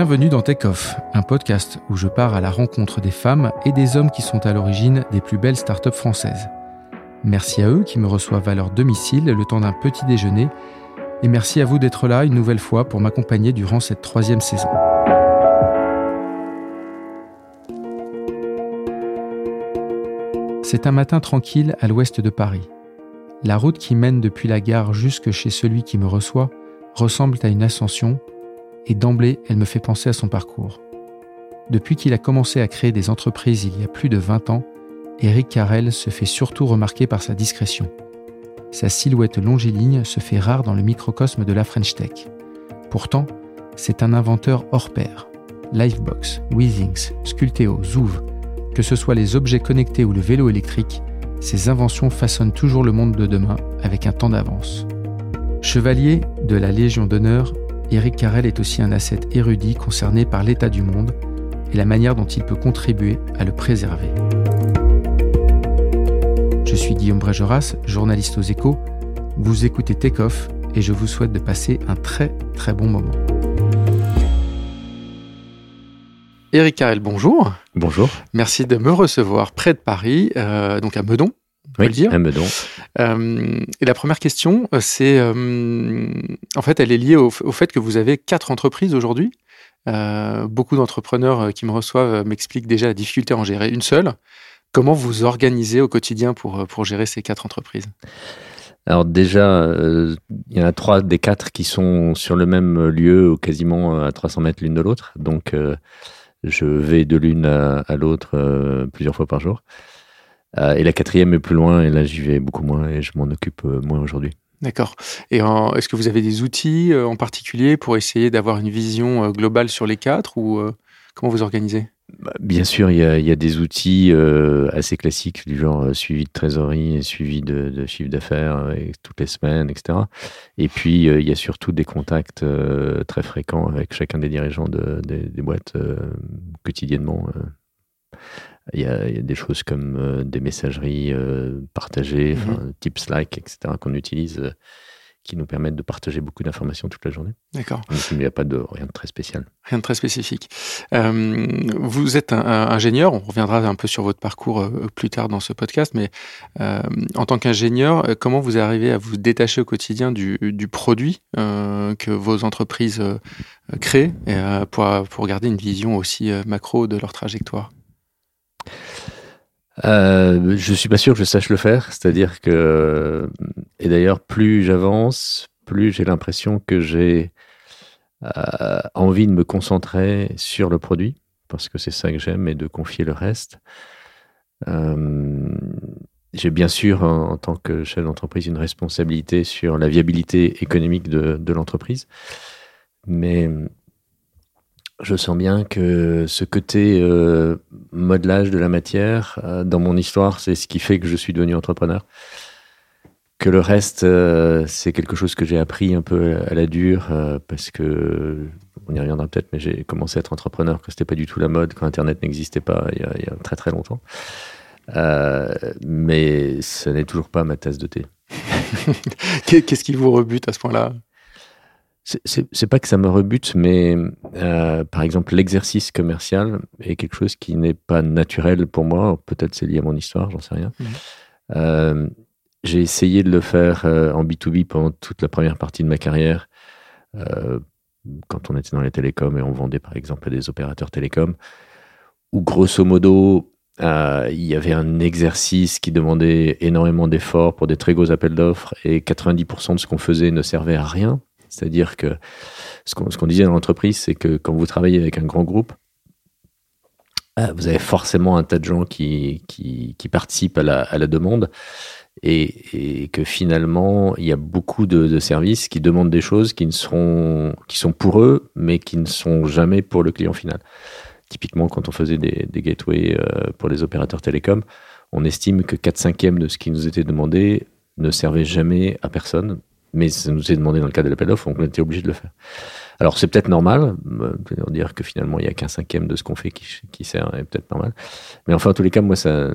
Bienvenue dans Take Off, un podcast où je pars à la rencontre des femmes et des hommes qui sont à l'origine des plus belles startups françaises. Merci à eux qui me reçoivent à leur domicile le temps d'un petit déjeuner et merci à vous d'être là une nouvelle fois pour m'accompagner durant cette troisième saison. C'est un matin tranquille à l'ouest de Paris. La route qui mène depuis la gare jusque chez celui qui me reçoit ressemble à une ascension et d'emblée, elle me fait penser à son parcours. Depuis qu'il a commencé à créer des entreprises il y a plus de 20 ans, Eric Carrel se fait surtout remarquer par sa discrétion. Sa silhouette longiligne se fait rare dans le microcosme de la French Tech. Pourtant, c'est un inventeur hors pair. Livebox, Weezings, Sculteo, Zouv, que ce soit les objets connectés ou le vélo électrique, ses inventions façonnent toujours le monde de demain avec un temps d'avance. Chevalier de la Légion d'honneur Eric Carrel est aussi un asset érudit concerné par l'état du monde et la manière dont il peut contribuer à le préserver. Je suis Guillaume Brégeras, journaliste aux échos. Vous écoutez Takeoff et je vous souhaite de passer un très très bon moment. Eric Carrel, bonjour. Bonjour. Merci de me recevoir près de Paris, euh, donc à Meudon, oui, le dire. à Meudon. Euh, et la première question, euh, c'est euh, en fait, elle est liée au, au, fait que vous avez quatre entreprises aujourd'hui. Euh, beaucoup d'entrepreneurs qui me reçoivent m'expliquent déjà la difficulté à en gérer une seule. Comment vous organisez au quotidien pour, pour gérer ces quatre entreprises? Alors déjà, euh, il y en a trois des quatre qui sont sur le même lieu, ou quasiment à 300 mètres l'une de l'autre. Donc, euh, je vais de l'une à, à l'autre euh, plusieurs fois par jour. Euh, et la quatrième est plus loin, et là j'y vais beaucoup moins, et je m'en occupe euh, moins aujourd'hui. D'accord. Et est-ce que vous avez des outils euh, en particulier pour essayer d'avoir une vision globale sur les quatre, ou comment vous organisez? Bah, Bien sûr, il y, a, il y, a, des outils euh, assez classiques du genre euh, suivi de trésorerie et suivi de, de chiffre d'affaires euh, toutes les semaines, etc. Et puis, il y a surtout des contacts très fréquents avec chacun des dirigeants de, de, des boîtes quotidiennement. Il y, a, il y, a, des choses comme euh, des messageries euh, partagées, mm -hmm. type Slack, etc., qu'on utilise, euh, qui nous permettent de partager beaucoup d'informations toute la journée. D'accord. Il n'y a pas de rien de très spécial. Rien de très spécifique. vous êtes un, un, ingénieur. On reviendra un peu sur votre parcours plus tard dans ce podcast, mais en tant qu'ingénieur, comment vous arrivez à vous détacher au quotidien du, du produit que vos entreprises créent pour, pour garder une vision aussi macro de leur trajectoire? Euh, je suis pas sûr que je sache le faire, c'est-à-dire que, et d'ailleurs, plus j'avance, plus j'ai l'impression que j'ai euh, envie de me concentrer sur le produit, parce que c'est ça que j'aime, et de confier le reste. Euh, j'ai bien sûr, en, tant que chef d'entreprise, une responsabilité sur la viabilité économique de, de l'entreprise, mais je sens bien que ce côté euh, modelage de la matière, euh, dans mon histoire, c'est ce qui fait que je suis devenu entrepreneur. Que le reste, euh, c'est quelque chose que j'ai appris un peu à la dure, parce que, on y reviendra peut-être, mais j'ai commencé à être entrepreneur quand c'était pas du tout la mode, quand Internet n'existait pas il y, a, il y, a, très très longtemps. Mais ce n'est toujours pas ma tasse de thé. Qu'est-ce qui vous rebute à ce point-là? C'est pas que ça me rebute, mais euh, par exemple, l'exercice commercial est quelque chose qui n'est pas naturel pour moi. Peut-être c'est lié à mon histoire, j'en sais rien. Mmh. Euh, J'ai essayé de le faire euh, en B2B pendant toute la première partie de ma carrière, euh, quand on était dans les télécoms et on vendait par exemple à des opérateurs télécoms, où grosso modo, euh, il y avait un exercice qui demandait énormément d'efforts pour des très gros appels d'offres et 90% de ce qu'on faisait ne servait à rien c'est-à-dire que ce qu'on qu disait dans l'entreprise, c'est que quand vous travaillez avec un grand groupe, euh, vous avez forcément un tas de gens qui, participent à la, demande et, que finalement, il y a beaucoup de, services qui demandent des choses qui, ne sont pour eux, mais qui ne sont jamais pour le client final. Typiquement, quand on faisait des, des gateways euh, pour les opérateurs télécoms, on estime que 4 cinquièmes de ce qui nous était demandé ne servait jamais à personne, mais ça nous est demandé dans le cadre de l'appel d'offres, donc on était obligé de le faire. Alors c'est peut-être normal, euh, dire que finalement il n'y a qu'un cinquième de ce qu'on fait qui, qui sert, est peut-être normal. Mais enfin, en tous les cas, moi, ça,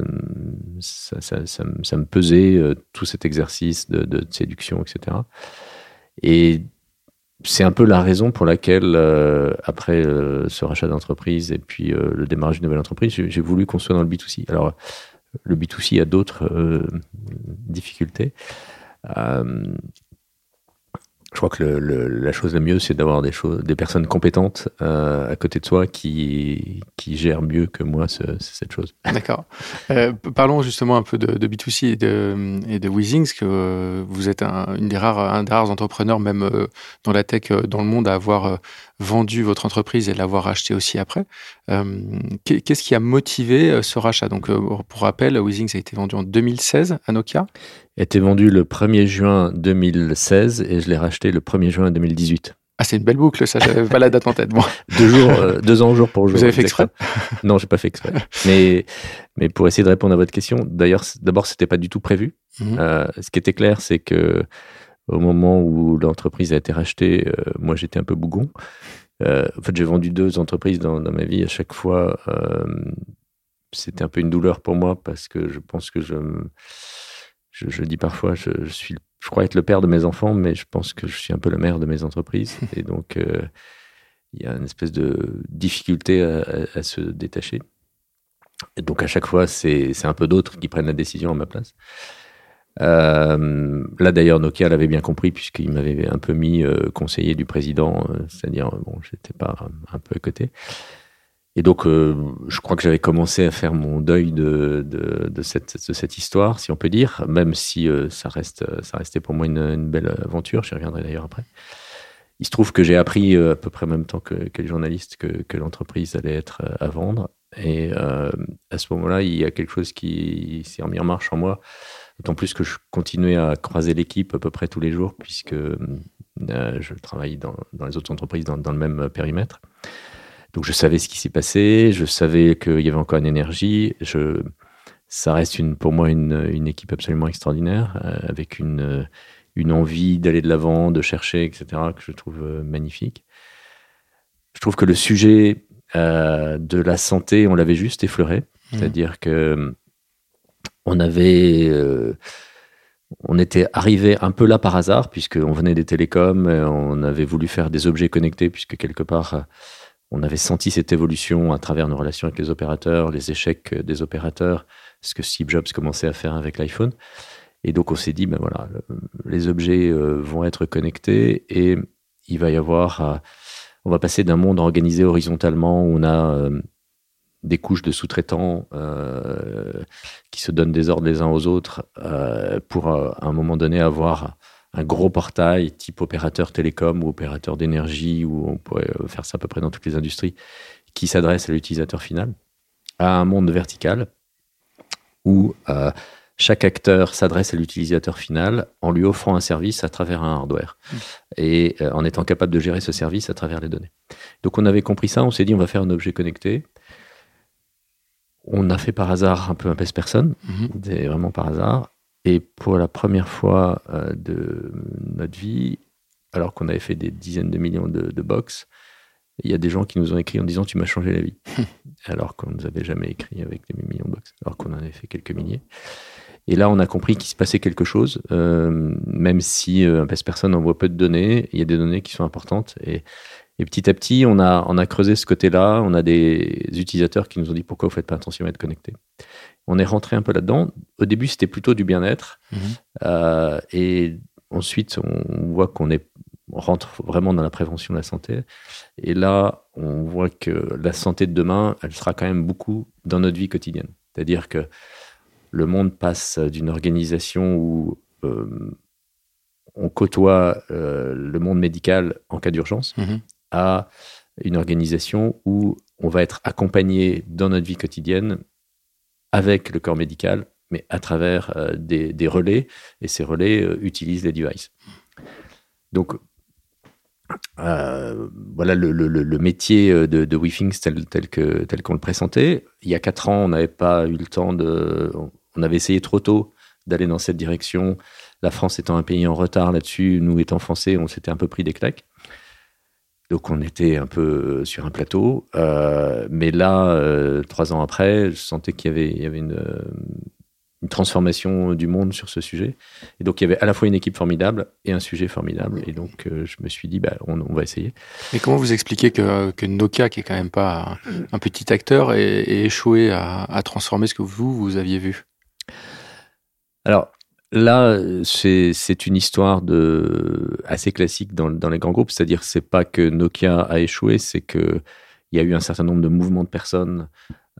ça, ça, me pesait euh, tout cet exercice de, séduction, etc. Et c'est un peu la raison pour laquelle, euh, après ce rachat d'entreprise et puis le démarrage d'une nouvelle entreprise, j'ai voulu qu'on soit dans le B2C. Alors, le B2C a d'autres difficultés. Je crois que la chose la mieux, c'est d'avoir des, des personnes compétentes euh, à côté de soi qui, qui gèrent mieux que moi ce, cette chose. D'accord. Euh, parlons justement un peu de, de B2C et de, et Weezings, que euh, vous êtes un, une des rares, entrepreneurs, même dans la tech dans le monde, à avoir vendu votre entreprise et l'avoir acheté aussi après. Qu'est-ce qui a motivé ce rachat? Donc, pour rappel, Weezings a été vendu en 2016 à Nokia été vendu le 1er juin 2016 et je l'ai racheté le 1er juin 2018. Ah, c'est une belle boucle, ça, j'avais pas la date en tête. Bon. deux, jours, euh, deux ans jour pour jour. Vous avez fait exprès Non, j'ai pas fait exprès. mais, mais pour essayer de répondre à votre question, d'ailleurs, d'abord, c'était pas du tout prévu. Mm -hmm. euh, ce qui était clair, c'est que au moment où l'entreprise a été rachetée, euh, moi, j'étais un peu bougon. En fait, j'ai vendu deux entreprises dans, dans, ma vie. À chaque fois, c'était un peu une douleur pour moi parce que je pense que je je, je, dis parfois, je, je, suis, je crois être le père de mes enfants, mais je pense que je suis un peu le mère de mes entreprises. Et donc, euh, il y a une espèce de difficulté à, à, à, se détacher. Et donc, à chaque fois, c'est un peu d'autres qui prennent la décision à ma place. Euh, là, d'ailleurs, Nokia l'avait bien compris, puisqu'il m'avait un peu mis euh, conseiller du président, euh, c'est-à-dire, bon, j'étais pas un, un peu à côté. Et donc, euh, je crois que j'avais commencé à faire mon deuil de, de, cette, de cette histoire, si on peut dire, même si euh, ça, reste, ça restait pour moi une, belle aventure. J'y reviendrai d'ailleurs après. Il se trouve que j'ai appris euh, à peu près en même temps que, que les journalistes que, l'entreprise allait être à vendre. Et à ce moment-là, il y a quelque chose qui s'est remis en marche en moi. D'autant plus que je continuais à croiser l'équipe à peu près tous les jours, puisque je travaille dans, dans, les autres entreprises dans le même périmètre. Donc je savais ce qui s'est passé, je savais qu'il y avait encore une énergie. Je, ça reste une, pour moi une, une équipe absolument extraordinaire, euh, avec une, une envie d'aller de l'avant, de chercher, etc., que je trouve euh, magnifique. Je trouve que le sujet euh, de la santé, on l'avait juste effleuré, mmh. c'est-à-dire que on avait euh, on était arrivé un peu là par hasard, puisqu'on venait des télécoms, on avait voulu faire des objets connectés, puisque quelque part, on avait senti cette évolution à travers nos relations avec les opérateurs, les échecs des opérateurs, ce que Steve Jobs commençait à faire avec l'iPhone. Et donc on s'est dit, ben voilà, les objets euh, vont être connectés et il va y avoir, euh, on va passer d'un monde organisé horizontalement où on a euh, des couches de sous-traitants euh, qui se donnent des ordres les uns aux autres euh, pour à un moment donné avoir un gros portail type opérateur télécom ou opérateur d'énergie, où on pourrait faire ça à peu près dans toutes les industries, qui s'adresse à l'utilisateur final, à un monde vertical où euh, chaque acteur s'adresse à l'utilisateur final en lui offrant un service à travers un hardware mmh. et euh, en étant capable de gérer ce service à travers les données. Donc on avait compris ça, on s'est dit on va faire un objet connecté. On a fait par hasard un peu un pèse-personne, mmh. vraiment par hasard. Et pour la première fois euh, de notre vie, alors qu'on avait fait des dizaines de millions de, de box, il y a des gens qui nous ont écrit en disant Tu m'as changé la vie. alors qu'on ne nous avait jamais écrit avec des millions de box, alors qu'on en avait fait quelques milliers. Et là, on a compris qu'il se passait quelque chose, euh, même si euh, personne envoie peu de données, il y a des données qui sont importantes. Et, et petit à petit, on a, on a creusé ce côté-là. On a des utilisateurs qui nous ont dit pourquoi vous ne faites pas attention à être connecté on est rentré un peu là-dedans. Au début, c'était plutôt du bien-être. Mmh. Euh, et ensuite, on voit qu'on est on rentre vraiment dans la prévention de la santé. Et là, on voit que la santé de demain, elle sera quand même beaucoup dans notre vie quotidienne. C'est-à-dire que le monde passe d'une organisation où euh, on côtoie euh, le monde médical en cas d'urgence mmh. à une organisation où on va être accompagné dans notre vie quotidienne avec le corps médical, mais à travers des, relais, et ces relais utilisent les devices. Donc, voilà le, métier de, de tel, qu'on le présentait. Il y a quatre ans, on n'avait pas eu le temps de. On avait essayé trop tôt d'aller dans cette direction. La France étant un pays en retard là-dessus, nous étant français, on s'était un peu pris des claques. Donc on était un peu sur un plateau. Euh, mais là, euh, trois ans après, je sentais qu'il y avait, il y avait une, une, transformation du monde sur ce sujet. Et donc il y avait à la fois une équipe formidable et un sujet formidable. Et donc euh, je me suis dit, bah, on, va essayer. Mais comment vous expliquez que, que, Nokia, qui est quand même pas un, petit acteur, ait, échoué à, à transformer ce que vous, vous aviez vu? Alors là, c'est une histoire de, assez classique dans, les grands groupes, c'est-à-dire c'est pas que Nokia a échoué, c'est qu'il y a eu un certain nombre de mouvements de personnes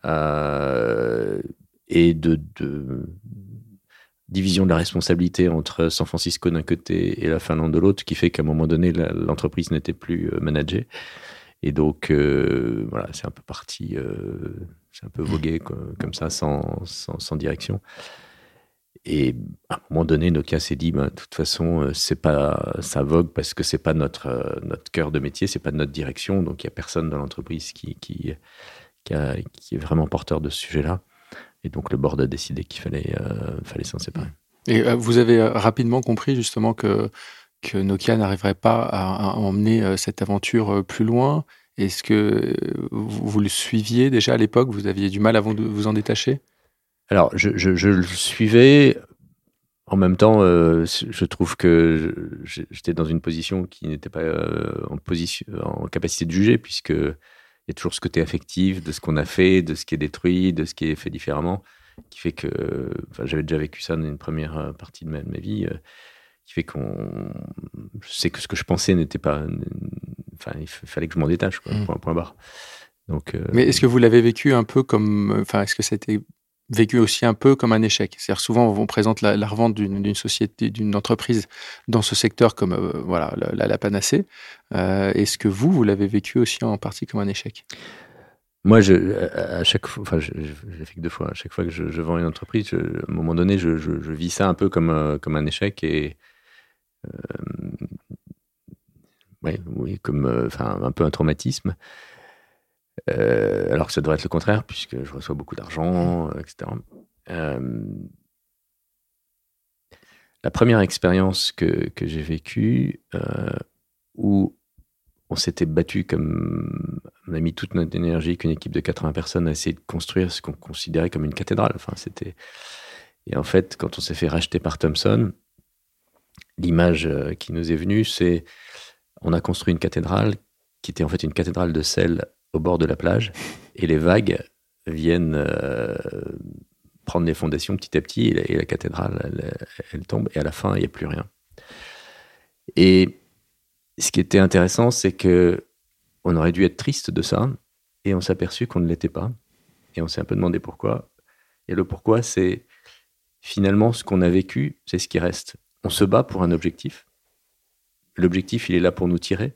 euh, et de, division de la responsabilité entre San Francisco d'un côté et la Finlande de l'autre, qui fait qu'à un moment donné, l'entreprise n'était plus euh, managée. Et donc, euh, voilà, c'est un peu parti, c'est un peu vogué comme ça, sans direction. Et à un moment donné, Nokia s'est dit, ben, de toute façon, euh, c'est pas, ça vogue parce que c'est pas notre, euh, notre cœur de métier, c'est pas notre direction. Donc, il y a personne dans l'entreprise qui, qui, qui, est vraiment porteur de ce sujet-là. Et donc, le board a décidé qu'il fallait, euh, fallait s'en séparer. Et vous avez rapidement compris justement que, que Nokia n'arriverait pas à, emmener cette aventure plus loin. Est-ce que vous, le suiviez déjà à l'époque? Vous aviez du mal à vous, vous en détacher? Alors, je, le suivais. En même temps, euh, je trouve que j'étais dans une position qui n'était pas euh, en, position, en capacité de juger, puisque il y a toujours ce côté affectif de ce qu'on a fait, de ce qui est détruit, de ce qui est fait différemment, qui fait que j'avais déjà vécu ça dans une première euh, partie de ma, vie, qui fait qu'on. Je sais que ce que je pensais n'était pas. Enfin, il fallait que je m'en détache, quoi, mmh. point, point barre. Donc, Mais est-ce que vous l'avez vécu un peu comme. Enfin, est-ce que c'était vécu aussi un peu comme un échec. C'est-à-dire souvent on présente la, revente d'une société, d'une entreprise dans ce secteur comme euh, voilà la, panacée. Euh, est-ce que vous, vous l'avez vécu aussi en partie comme un échec? Moi, je, à chaque fois, enfin, j'ai fait que deux fois. À chaque fois que je, vends une entreprise, à un moment donné, je, vis ça un peu comme euh, comme un échec et oui, comme enfin un peu un traumatisme. Euh, alors que ça devrait être le contraire, puisque je reçois beaucoup d'argent, euh, etc. Euh, la première expérience que, que j'ai vécue, où on s'était battu comme on a mis toute notre énergie qu'une équipe de 80 personnes a essayé de construire ce qu'on considérait comme une cathédrale. Enfin, c'était et en fait, quand on s'est fait racheter par Thomson, l'image qui nous est venue, c'est on a construit une cathédrale qui était en fait une cathédrale de sel au bord de la plage et les vagues viennent euh, prendre les fondations petit à petit et la, cathédrale, elle, tombe et à la fin, il n'y a plus rien. Et ce qui était intéressant, c'est que on aurait dû être triste de ça et on s'est aperçu qu'on ne l'était pas. Et on s'est un peu demandé pourquoi. Et le pourquoi, c'est finalement ce qu'on a vécu, c'est ce qui reste. On se bat pour un objectif. L'objectif, il est là pour nous tirer.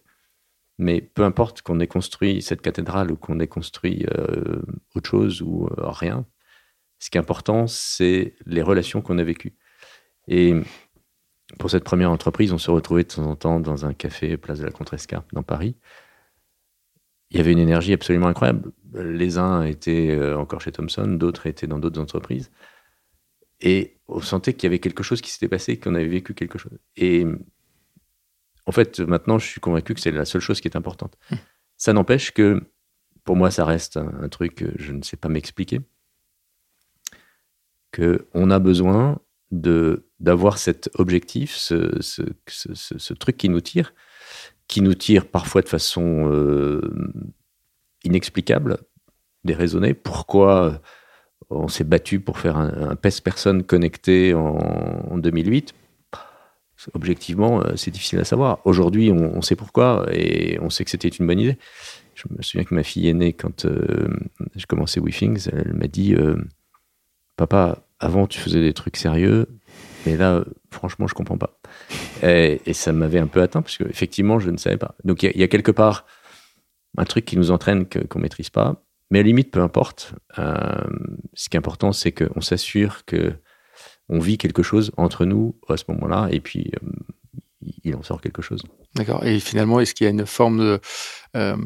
Mais peu importe qu'on ait construit cette cathédrale ou qu'on ait construit euh, autre chose ou euh, rien, ce qui est important, c'est les relations qu'on a vécues. Et pour cette première entreprise, on se retrouvait de temps en temps dans un café place de la Contrescarpe dans Paris. Il y avait une énergie absolument incroyable. Les uns étaient euh, encore chez Thomson, d'autres étaient dans d'autres entreprises. Et on sentait qu'il y avait quelque chose qui s'était passé, qu'on avait vécu quelque chose. Et en fait, maintenant, je suis convaincu que c'est la seule chose qui est importante. Hum. Ça n'empêche que, pour moi, ça reste un, truc que je ne sais pas m'expliquer. Qu'on a besoin de d'avoir cet objectif, ce, truc qui nous tire, qui nous tire parfois de façon euh, inexplicable, déraisonnée. Pourquoi on s'est battu pour faire un, un PES personne connecté en, en 2008 objectivement, euh, c'est difficile à savoir. Aujourd'hui, on, sait pourquoi et on sait que c'était une bonne idée. Je me souviens que ma fille aînée, quand euh, j'ai commencé WeThings, elle m'a dit euh, Papa, avant tu faisais des trucs sérieux, mais là, franchement, je comprends pas. Et, ça m'avait un peu atteint parce qu'effectivement, je ne savais pas. Donc il y, a quelque part un truc qui nous entraîne qu'on ne maîtrise pas. Mais à la limite, peu importe. ce qui est important, c'est qu'on s'assure que on vit quelque chose entre nous à ce moment-là, et puis il en sort quelque chose. D'accord. Et finalement, est-ce qu'il y a une forme euh,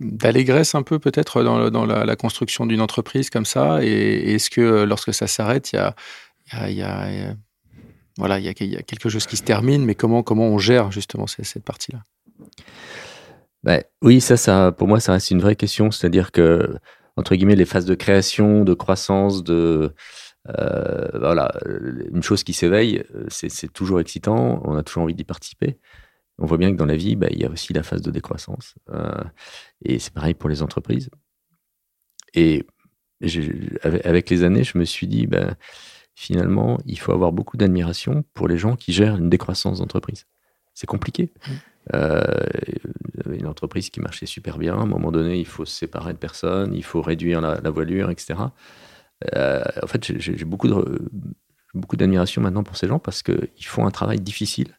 d'allégresse un peu peut-être dans, la, construction d'une entreprise comme ça? Et, est-ce que euh, lorsque ça s'arrête, il y a, y, a, voilà, il y, a, quelque chose qui se termine, mais comment, comment on gère justement cette, partie-là? Ben, Oui, ça, ça, pour moi, ça reste une vraie question. C'est-à-dire que, entre guillemets, les phases de création, de croissance, de euh, voilà, une chose qui s'éveille, c'est toujours excitant, on a toujours envie d'y participer. On voit bien que dans la vie, bah, il y a aussi la phase de décroissance. Euh, et c'est pareil pour les entreprises. Et avec les années, je me suis dit, bah, finalement, il faut avoir beaucoup d'admiration pour les gens qui gèrent une décroissance d'entreprise. C'est compliqué. Mmh. Euh, une entreprise qui marchait super bien, à un moment donné, il faut se séparer de personnes, il faut réduire la, la voilure, etc. Euh, en fait, j'ai beaucoup beaucoup d'admiration maintenant pour ces gens parce qu'ils font un travail difficile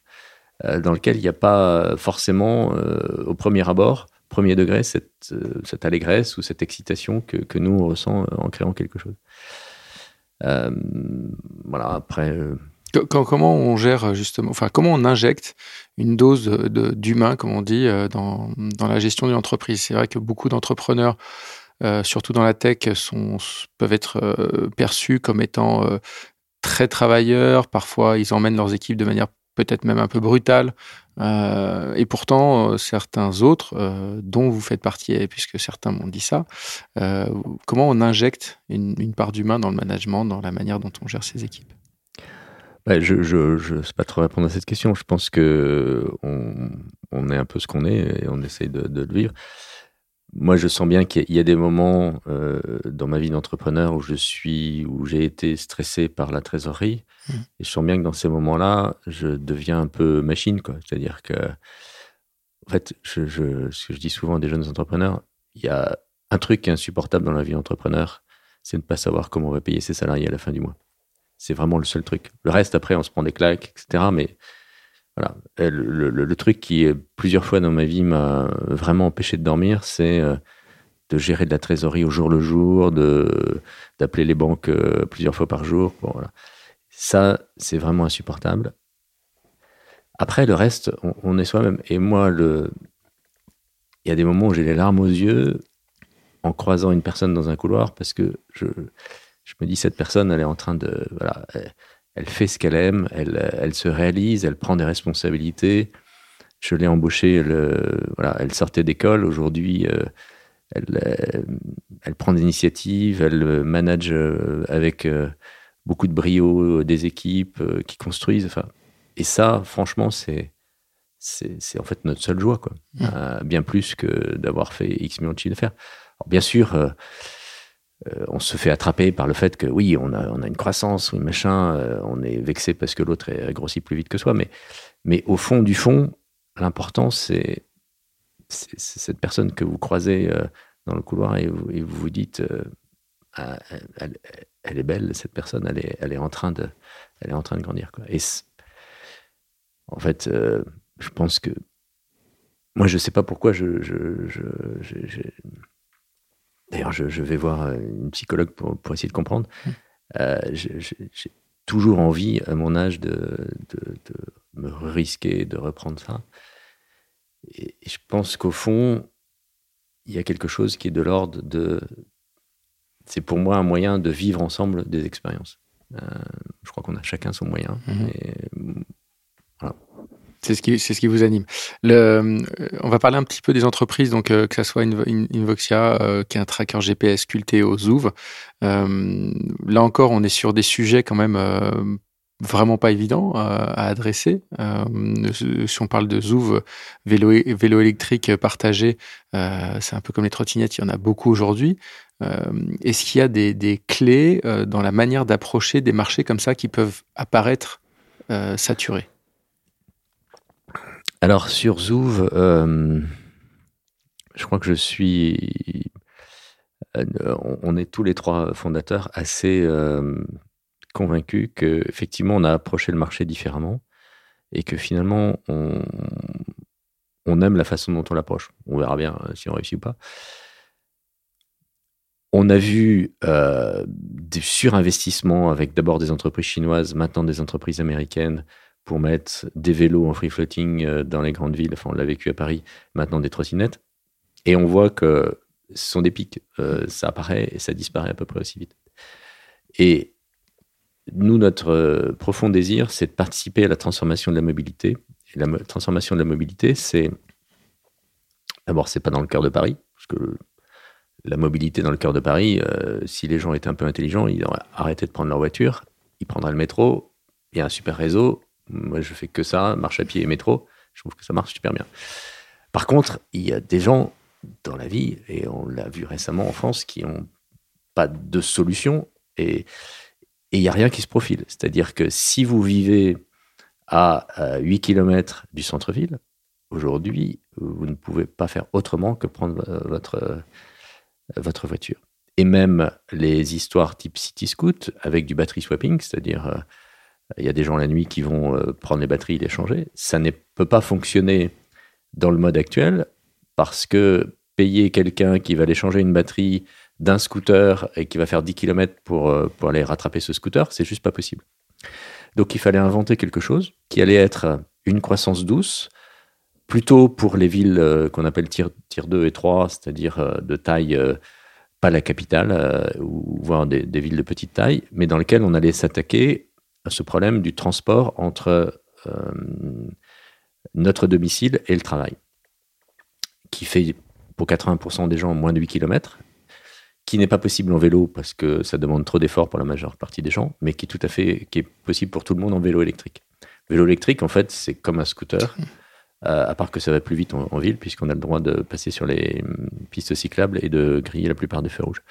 euh, dans lequel il n'y a pas forcément, euh, au premier abord, premier degré, cette, cette allégresse ou cette excitation que, que, nous on ressent en créant quelque chose. voilà, après. comment on gère justement, enfin, comment on injecte une dose d'humain, comme on dit, dans, dans la gestion d'une entreprise? C'est vrai que beaucoup d'entrepreneurs surtout dans la tech, peuvent être euh, perçus comme étant euh, très travailleurs. Parfois, ils emmènent leurs équipes de manière peut-être même un peu brutale. et pourtant, certains autres, dont vous faites partie, puisque certains m'ont dit ça, comment on injecte une, part d'humain dans le management, dans la manière dont on gère ses équipes? Je ne sais pas trop répondre à cette question. Je pense que on, est un peu ce qu'on est et on essaye de, de le vivre moi, je sens bien qu'il y a des moments euh, dans ma vie d'entrepreneur où je suis, où j'ai été stressé par la trésorerie. Mmh. Et je sens bien que dans ces moments-là, je deviens un peu machine, quoi. C'est-à-dire que, en fait, je, je, ce que je dis souvent à des jeunes entrepreneurs, il y a un truc qui est insupportable dans la vie d'entrepreneur, c'est de ne pas savoir comment on va payer ses salariés à la fin du mois. C'est vraiment le seul truc. Le reste, après, on se prend des claques, etc. Mais voilà. Le, truc qui, plusieurs fois dans ma vie, m'a vraiment empêché de dormir, c'est euh, de gérer de la trésorerie au jour le jour, d'appeler les banques euh, plusieurs fois par jour. voilà. Ça, c'est vraiment insupportable. Après, le reste, on, est soi-même. Et moi, le... il y a des moments où j'ai les larmes aux yeux en croisant une personne dans un couloir parce que je, je me dis, cette personne, elle est en train de... Voilà, fait ce qu'elle aime, elle, se réalise, elle prend des responsabilités. Je l'ai embauchée, elle, voilà, elle sortait d'école. Aujourd'hui, euh, elle, elle, prend des initiatives, elle manage euh, avec euh, beaucoup de brio des équipes qui construisent. Enfin, et ça, franchement, c'est c'est en fait notre seule joie, quoi. Mmh. bien plus que d'avoir fait X millions de chiffres d'affaires. Bien sûr euh, on se fait attraper par le fait que oui, on a, on a une croissance, oui, machin, euh, on est vexé parce que l'autre est grossi plus vite que soi, mais, mais au fond du fond, l'important, c'est cette personne que vous croisez euh, dans le couloir et vous vous, dites, ah, elle, est belle, cette personne, elle est, elle est, en, train de, elle est en train de grandir. Quoi. Et en fait, je pense que moi, je ne sais pas pourquoi je D'ailleurs, je, vais voir euh, une psychologue pour, essayer de comprendre. Mmh. Euh, j'ai toujours envie, à mon âge, de, me risquer, de reprendre ça. Et, je pense qu'au fond, il y a quelque chose qui est de l'ordre de. C'est pour moi un moyen de vivre ensemble des expériences. Euh, je crois qu'on a chacun son moyen. Mmh. Et, voilà. C'est ce qui, c'est ce qui vous anime. Le, on va parler un petit peu des entreprises, donc euh, que ce soit Invoxia, euh, qui est un tracker GPS sculpté au Zouv. Euh, là encore, on est sur des sujets quand même vraiment pas évidents à adresser. si on parle de Zouv, vélo, vélo électrique partagé, c'est un peu comme les trottinettes, il y en a beaucoup aujourd'hui. Est-ce qu'il y a des clés dans la manière d'approcher des marchés comme ça qui peuvent apparaître saturés? Alors sur Zouv, euh, je crois que je suis. Euh, on est tous les trois fondateurs assez euh, convaincus qu'effectivement on a approché le marché différemment et que finalement on, aime la façon dont on l'approche. On verra bien si on réussit ou pas. On a vu des surinvestissements avec d'abord des entreprises chinoises, maintenant des entreprises américaines pour mettre des vélos en free floating euh, dans les grandes villes. Enfin, on l'a vécu à Paris, maintenant des trottinettes. Et on voit que ce sont des pics. ça apparaît et ça disparaît à peu près aussi vite. Et nous, notre profond désir, c'est de participer à la transformation de la mobilité la transformation de la mobilité, c'est d'abord, c'est pas dans le cœur de Paris, parce que la mobilité dans le cœur de Paris, euh, si les gens étaient un peu intelligents, ils auraient arrêté de prendre leur voiture, ils prendraient le métro, il y a un super réseau. Moi, je fais que ça, marche à pied et métro. Je trouve que ça marche super bien. Par contre, il y a des gens dans la vie, et on l'a vu récemment en France, qui n'ont pas de solution et il n'y a rien qui se profile. C'est-à-dire que si vous vivez à 8 km du centre-ville, aujourd'hui, vous ne pouvez pas faire autrement que prendre euh, votre, euh, votre voiture. Et même les histoires type City Scoot avec du battery swapping, c'est-à-dire euh, il y a des gens la nuit qui vont prendre les batteries et les changer, ça ne peut pas fonctionner dans le mode actuel parce que payer quelqu'un qui va aller changer une batterie d'un scooter et qui va faire 10 km pour, pour aller rattraper ce scooter, c'est juste pas possible. Donc il fallait inventer quelque chose qui allait être une croissance douce, plutôt pour les villes euh, qu'on appelle tier, 2 et 3, c'est-à-dire euh, de taille, euh, pas la capitale, ou voire des, villes de petite taille, mais dans lesquelles on allait s'attaquer ce problème du transport entre notre domicile et le travail, qui fait pour 80% des gens moins de 8 km, qui n'est pas possible en vélo parce que ça demande trop d'efforts pour la majeure partie des gens, mais qui est tout à fait qui est possible pour tout le monde en vélo électrique. vélo électrique, en fait, c'est comme un scooter, euh, à part que ça va plus vite en, ville puisqu'on a le droit de passer sur les hum, pistes cyclables et de griller la plupart des feux rouges.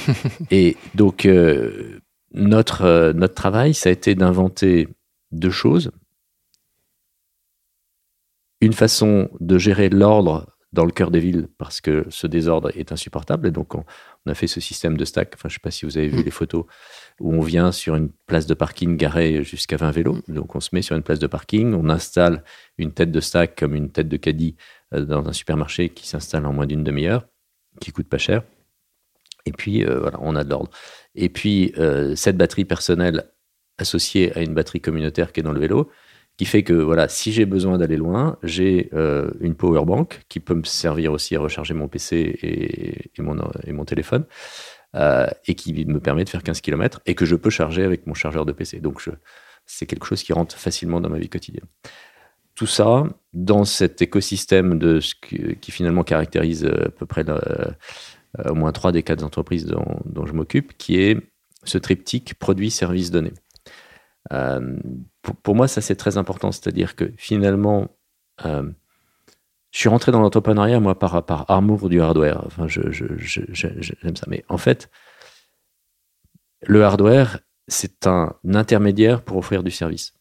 et donc euh, notre euh, notre travail, ça a été d'inventer deux choses une façon de gérer l'ordre dans le cœur des villes parce que ce désordre est insupportable. Et donc, on, a fait ce système de stack. Enfin, je ne sais pas si vous avez vu mm. les photos où on vient sur une place de parking garée jusqu'à 20 vélos. Mm. Donc, on se met sur une place de parking, on installe une tête de stack comme une tête de caddie euh, dans un supermarché qui s'installe en moins d'une demi-heure, qui coûte pas cher. Et puis, euh, voilà, on a de l'ordre. Et puis, euh, cette batterie personnelle associée à une batterie communautaire qui est dans le vélo, qui fait que voilà, si j'ai besoin d'aller loin, j'ai euh, une power bank qui peut me servir aussi à recharger mon PC et, mon, téléphone, euh, et qui me permet de faire 15 km et que je peux charger avec mon chargeur de PC. Donc c'est quelque chose qui rentre facilement dans ma vie quotidienne. Tout ça dans cet écosystème de ce qui, finalement caractérise à peu près au moins trois des quatre entreprises dont, je m'occupe, qui est ce triptyque produit, service, données. Euh, pour, moi, ça c'est très important. C'est-à-dire que finalement, euh, je suis rentré dans l'entrepreneuriat, moi, par, par amour du hardware. Enfin, j'aime ça. Mais en fait, le hardware, c'est un intermédiaire pour offrir du service.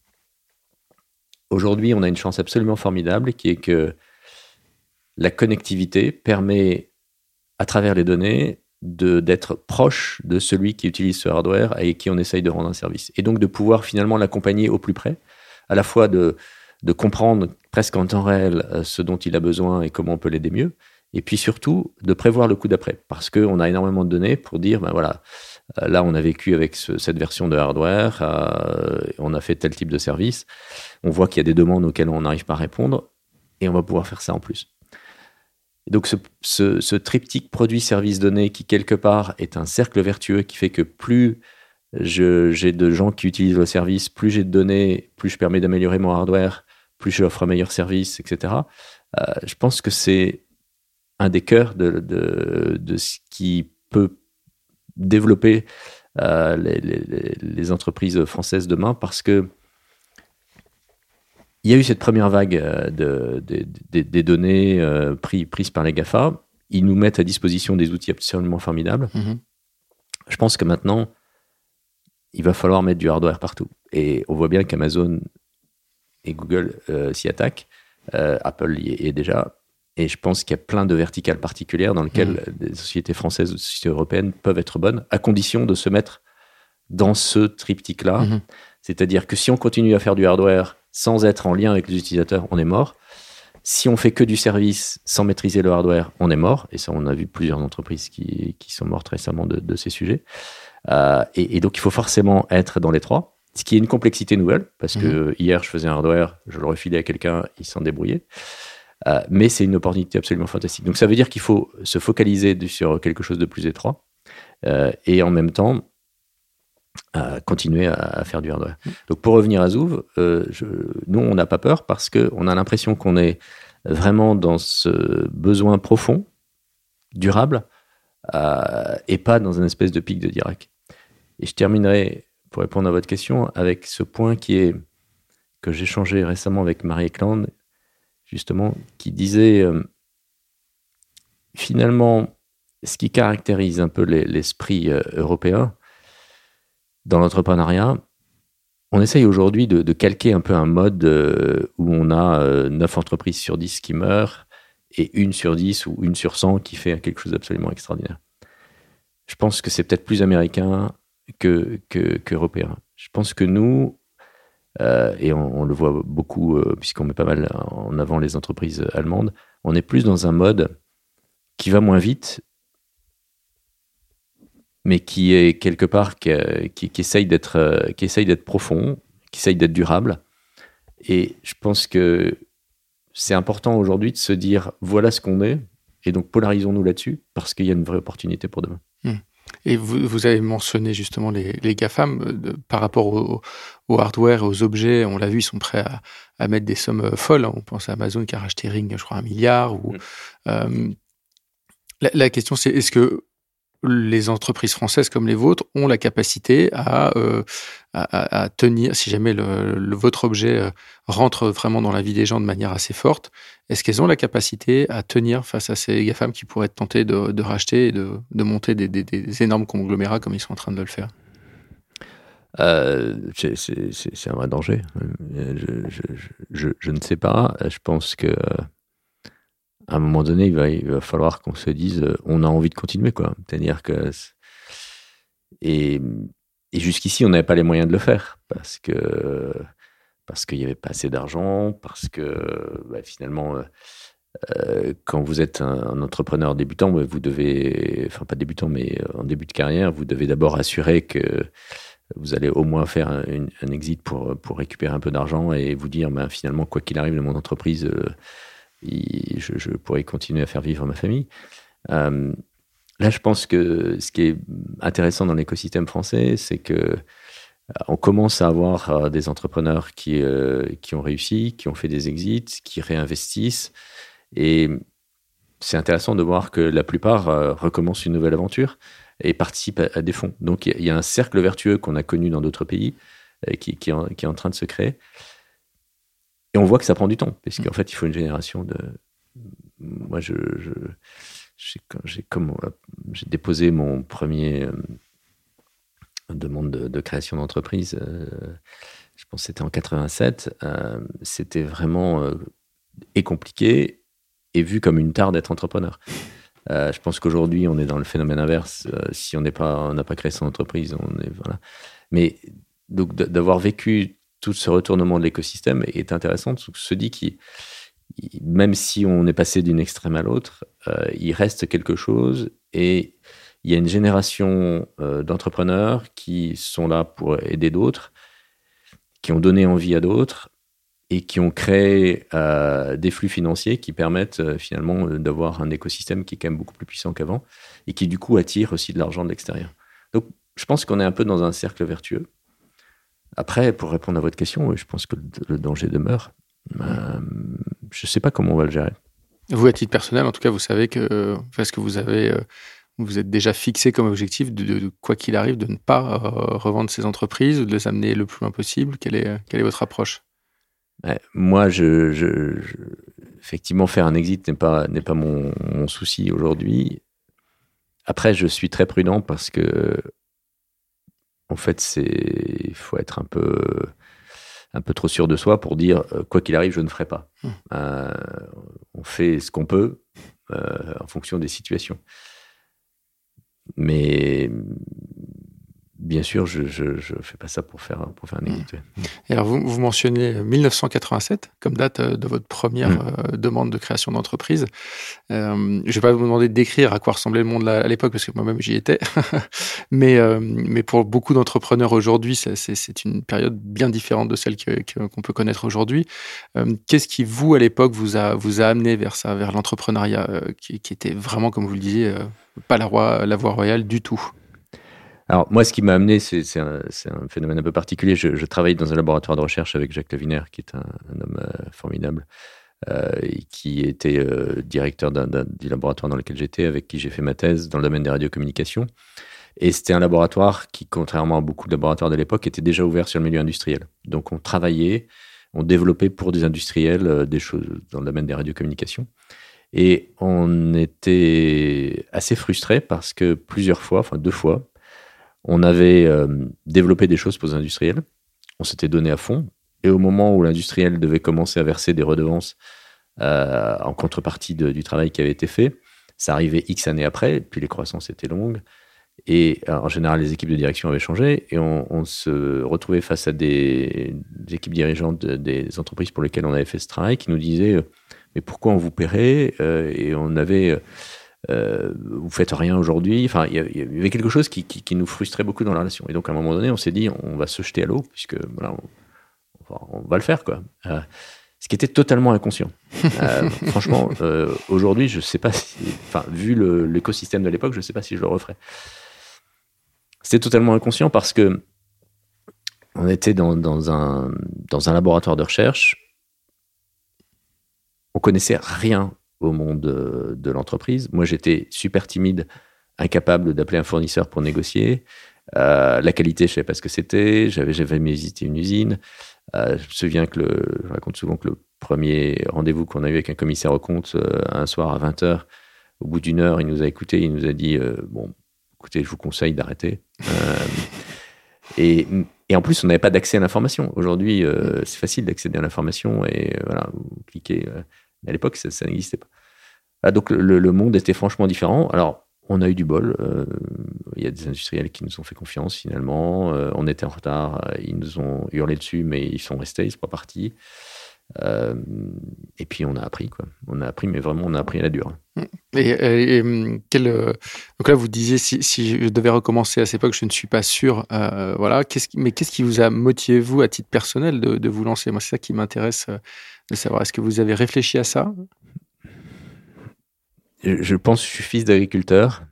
Aujourd'hui, on a une chance absolument formidable qui est que la connectivité permet, à travers les données, d'être proche de celui qui utilise ce hardware et qui on essaye de rendre un service. Et donc de pouvoir finalement l'accompagner au plus près, à la fois de, comprendre presque en temps réel euh, ce dont il a besoin et comment on peut l'aider mieux, et puis surtout de prévoir le coup d'après, parce qu'on a énormément de données pour dire, ben voilà, euh, là on a vécu avec cette version de hardware, euh, on a fait tel type de service, on voit qu'il y a des demandes auxquelles on n'arrive pas à répondre, et on va pouvoir faire ça en plus donc ce, triptyque produit, service, données qui quelque part est un cercle vertueux qui fait que plus j'ai de gens qui utilisent le service, plus j'ai de données, plus je permets d'améliorer mon hardware, plus je offre un meilleur service, etc. Euh, je pense que c'est un des cœurs de, de, ce qui peut développer euh, les, les, entreprises françaises demain parce que il y a eu cette première vague euh, de, des données euh, prises par les GAFA. Ils nous mettent à disposition des outils absolument formidables. Mhm. Je pense que maintenant, il va falloir mettre du hardware partout. Et on voit bien qu'Amazon et Google euh, s'y attaquent. Apple y est, déjà. Et je pense qu'il y a plein de verticales particulières dans lesquelles des mhm. sociétés françaises ou des sociétés européennes peuvent être bonnes, à condition de se mettre dans ce triptyque-là. Mhm. C'est-à-dire que si on continue à faire du hardware sans être en lien avec les utilisateurs, on est mort. Si on fait que du service sans maîtriser le hardware, on est mort. Et ça, on a vu plusieurs entreprises qui, qui sont mortes récemment de, de ces sujets. Euh, et, et, donc, il faut forcément être dans les trois, ce qui est une complexité nouvelle, parce que mhm. hier, je faisais un hardware, je le refilais à quelqu'un, il s'en débrouillait. Euh, mais c'est une opportunité absolument fantastique. Donc, ça veut dire qu'il faut se focaliser sur quelque chose de plus étroit euh, et en même temps à continuer à, faire du hardware. Donc pour revenir à Zouv, euh, nous on n'a pas peur parce qu'on a l'impression qu'on est vraiment dans ce besoin profond, durable, euh, et pas dans une espèce de pic de Dirac. Et je terminerai pour répondre à votre question avec ce point qui est que j'ai changé récemment avec Marie Ekland, justement, qui disait euh, finalement ce qui caractérise un peu l'esprit européen, dans l'entrepreneuriat, on essaye aujourd'hui de, calquer un peu un mode euh, où on a euh, 9 entreprises sur 10 qui meurent et une sur 10 ou une sur 100 qui fait quelque chose d'absolument extraordinaire. Je pense que c'est peut-être plus américain que, qu'européen. Je pense que nous, euh, et on, le voit beaucoup euh, puisqu'on met pas mal en avant les entreprises allemandes, on est plus dans un mode qui va moins vite, mais qui est quelque part qui, qui, essaye d'être euh, qui essaye d'être profond, qui essaye d'être durable. Et je pense que c'est important aujourd'hui de se dire voilà ce qu'on est, et donc polarisons-nous là-dessus parce qu'il y a une vraie opportunité pour demain. Hmm. Et vous, vous, avez mentionné justement les, les GAFAM euh, par rapport au, au, hardware aux objets. On l'a vu, ils sont prêts à, à, mettre des sommes euh, folles. On pense à Amazon qui a racheté Ring, je crois, un milliard. Ou, hmm. la, la, question, c'est est-ce que les entreprises françaises comme les vôtres ont la capacité à, euh, tenir, si jamais le, votre objet euh, rentre vraiment dans la vie des gens de manière assez forte, est-ce qu'elles ont la capacité à tenir face à ces GAFAM qui pourraient être tentés de, racheter et de, monter des, énormes conglomérats comme ils sont en train de le faire? Euh, c'est un vrai danger. Je, ne sais pas. Je pense que à un moment donné, il va, falloir qu'on se dise, euh, on a envie de continuer, quoi. C'est-à-dire que et, jusqu'ici, on n'avait pas les moyens de le faire parce que parce qu'il n'y avait pas assez d'argent, parce que bah, finalement, euh, euh, quand vous êtes un, entrepreneur débutant, vous devez, enfin pas débutant, mais en début de carrière, vous devez d'abord assurer que vous allez au moins faire un, exit pour, pour récupérer un peu d'argent et vous dire, ben, finalement, quoi qu'il arrive, mon entreprise, je, pourrais continuer à faire vivre ma famille. Euh, là, je pense que ce qui est intéressant dans l'écosystème français, c'est que euh, on commence à avoir euh, des entrepreneurs qui, ont réussi, qui ont fait des exits, qui réinvestissent. Et c'est intéressant de voir que la plupart recommencent une nouvelle aventure et participent à, des fonds. Donc il y, a un cercle vertueux qu'on a connu dans d'autres pays qui, est en train de se créer. Et on voit que ça prend du temps, parce qu'en mm. fait, il faut une génération de. Moi, je, j'ai déposé mon premier euh, demande de, création d'entreprise. Euh, je pense que c'était en 87. Euh, c'était vraiment et compliqué et vu comme une tare d'être entrepreneur. je pense qu'aujourd'hui, on est dans le phénomène inverse. si on n'est pas, on n'a pas créé son entreprise, on est voilà. Mais donc d'avoir vécu tout ce retournement de l'écosystème est intéressant. Se dit qu'il, même si on est passé d'une extrême à l'autre, euh, il reste quelque chose et il y a une génération euh, d'entrepreneurs qui sont là pour aider d'autres, qui ont donné envie à d'autres et qui ont créé euh, des flux financiers qui permettent finalement d'avoir un écosystème qui est quand même beaucoup plus puissant qu'avant et qui du coup attire aussi de l'argent de l'extérieur. Donc je pense qu'on est un peu dans un cercle vertueux. Après, pour répondre à votre question, je pense que le danger demeure. Euh, je ne sais pas comment on va le gérer. Vous, à titre personnel, en tout cas, vous savez que, parce que vous avez, euh, vous êtes déjà fixé comme objectif de, quoi qu'il arrive, de ne pas euh, revendre ces entreprises, de les amener le plus loin possible? Quelle est, quelle est votre approche? Moi, je, effectivement, faire un exit n'est pas, n'est pas mon, mon souci aujourd'hui. Après, je suis très prudent parce que en fait, c'est il faut être un peu un peu trop sûr de soi pour dire euh, quoi qu'il arrive, je ne ferai pas. Mmh. Euh, on fait ce qu'on peut euh, en fonction des situations. Mais bien sûr, je ne fais pas ça pour faire, pour faire un mmh. Et alors, vous, vous, mentionnez 1987 comme date euh, de votre première mmh. euh, demande de création d'entreprise. Euh, je ne vais pas vous demander de décrire à quoi ressemblait le monde à l'époque, parce que moi-même j'y étais. mais, mais pour beaucoup d'entrepreneurs aujourd'hui, c'est une période bien différente de celle qu'on peut connaître aujourd'hui. Qu'est-ce qui, vous, à l'époque, vous a, vous a amené vers ça, vers l'entrepreneuriat, qui, qui, était vraiment, comme vous le disiez, pas la, roi, la voie royale du tout? Alors, moi, ce qui m'a amené, c'est un, phénomène un peu particulier. Je, je, travaille dans un laboratoire de recherche avec Jacques Laviner, qui est un, homme euh, formidable, euh, qui était euh, directeur du laboratoire dans lequel j'étais, avec qui j'ai fait ma thèse dans le domaine des radiocommunications. Et c'était un laboratoire qui, contrairement à beaucoup de laboratoires de l'époque, était déjà ouvert sur le milieu industriel. Donc, on travaillait, on développait pour des industriels des choses dans le domaine des radiocommunications. Et on était assez frustrés parce que plusieurs fois, enfin deux fois, on avait euh, développé des choses pour les industriels. On s'était donné à fond. Et au moment où l'industriel devait commencer à verser des redevances euh, en contrepartie du travail qui avait été fait, ça arrivait X années après, puis les croissances étaient longues. Et euh, en général, les équipes de direction avaient changé et on, se retrouvait face à des, équipes dirigeantes des entreprises pour lesquelles on avait fait ce travail qui nous disaient Mais pourquoi on vous paierait Et on avait euh, vous faites rien aujourd'hui. Enfin, il y, avait quelque chose qui, nous frustrait beaucoup dans la relation. Et donc, à un moment donné, on s'est dit, on va se jeter à l'eau, puisque voilà, on, va le faire, quoi. Euh, ce qui était totalement inconscient. Euh, franchement, aujourd'hui, je sais pas si, enfin, vu l'écosystème de l'époque, je sais pas si je le referais. C'était totalement inconscient parce que on était dans, dans, un, dans un laboratoire de recherche. On connaissait rien au monde de l'entreprise. Moi, j'étais super timide, incapable d'appeler un fournisseur pour négocier. Euh, la qualité, je ne savais pas ce que c'était. J'avais jamais visité une usine. Euh, je me souviens que le, je raconte souvent que le premier rendez-vous qu'on a eu avec un commissaire au compte euh, un soir à 20h, au bout d'une heure, il nous a écouté, il nous a dit Bon, écoutez, je vous conseille d'arrêter. et, et, en plus, on n'avait pas d'accès à l'information. Aujourd'hui, c'est facile d'accéder à l'information et voilà, vous cliquez à l'époque, ça, n'existait pas. Ah, donc le, monde était franchement différent. Alors, on a eu du bol. Euh, il y a des industriels qui nous ont fait confiance finalement. Euh, on était en retard. Ils nous ont hurlé dessus, mais ils sont restés, ils sont pas partis. Euh, et puis on a appris. On a appris, mais vraiment on a appris à la dure. Et, quel, donc là vous disiez si, je devais recommencer à cette époque, je ne suis pas sûr. voilà. Mais qu'est-ce qui vous a motivé vous à titre personnel de vous lancer? Moi c'est ça qui m'intéresse de savoir, est-ce que vous avez réfléchi à ça? Je, pense que je suis fils d'agriculteur.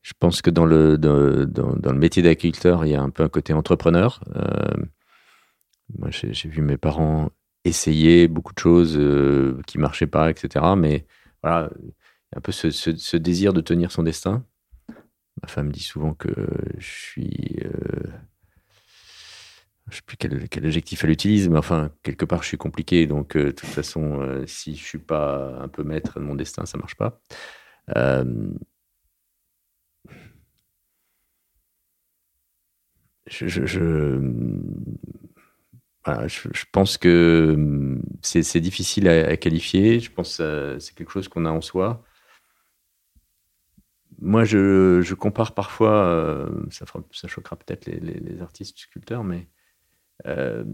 Je pense que dans le, dans, dans, le métier d'agriculteur, il y a un peu un côté entrepreneur. Euh, moi, j'ai vu mes parents essayer beaucoup de choses euh, qui marchaient pas, etc. Mais voilà, un peu ce, ce, désir de tenir son destin. Ma femme dit souvent que je suis euh, je sais plus quel, adjectif elle utilise, mais enfin, quelque part, je suis compliqué. Donc, euh, de toute façon, euh, si je suis pas un peu maître de mon destin, ça marche pas. Euh, je, je, je, pense que c'est difficile à, qualifier. Je pense que c'est quelque chose qu'on a en soi. Moi, je, compare parfois, ça, ça choquera peut-être les, les, artistes sculpteurs, mais euh,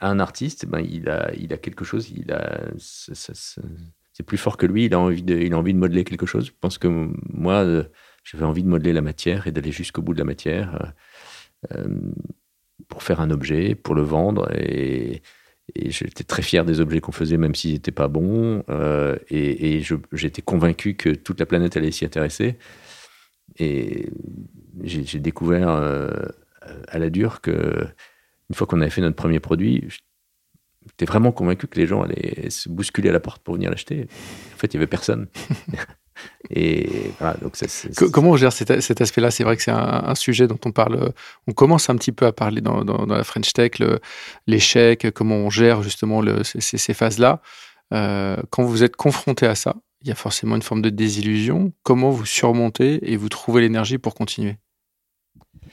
un artiste, ben, il, a, il a quelque chose, il a, c'est plus fort que lui, il a, envie de, il a envie de modeler quelque chose. Je pense que moi, euh, j'avais envie de modeler la matière et d'aller jusqu'au bout de la matière euh, pour faire un objet, pour le vendre. Et, j'étais très fier des objets qu'on faisait, même s'ils n'étaient pas bons. et, j'étais convaincu que toute la planète allait s'y intéresser. Et j'ai découvert à la dure que une fois qu'on avait fait notre premier produit, j'étais vraiment convaincu que les gens allaient se bousculer à la porte pour venir l'acheter. En fait, il n'y avait personne. Et voilà, donc Comment on gère cet, cet aspect-là? C'est vrai que c'est un, sujet dont on parle, on commence un petit peu à parler dans, dans, la French Tech, l'échec, comment on gère justement le, ces, ces phases-là. Euh, quand vous êtes confronté à ça, il y a forcément une forme de désillusion. Comment vous surmontez et vous trouvez l'énergie pour continuer Euh,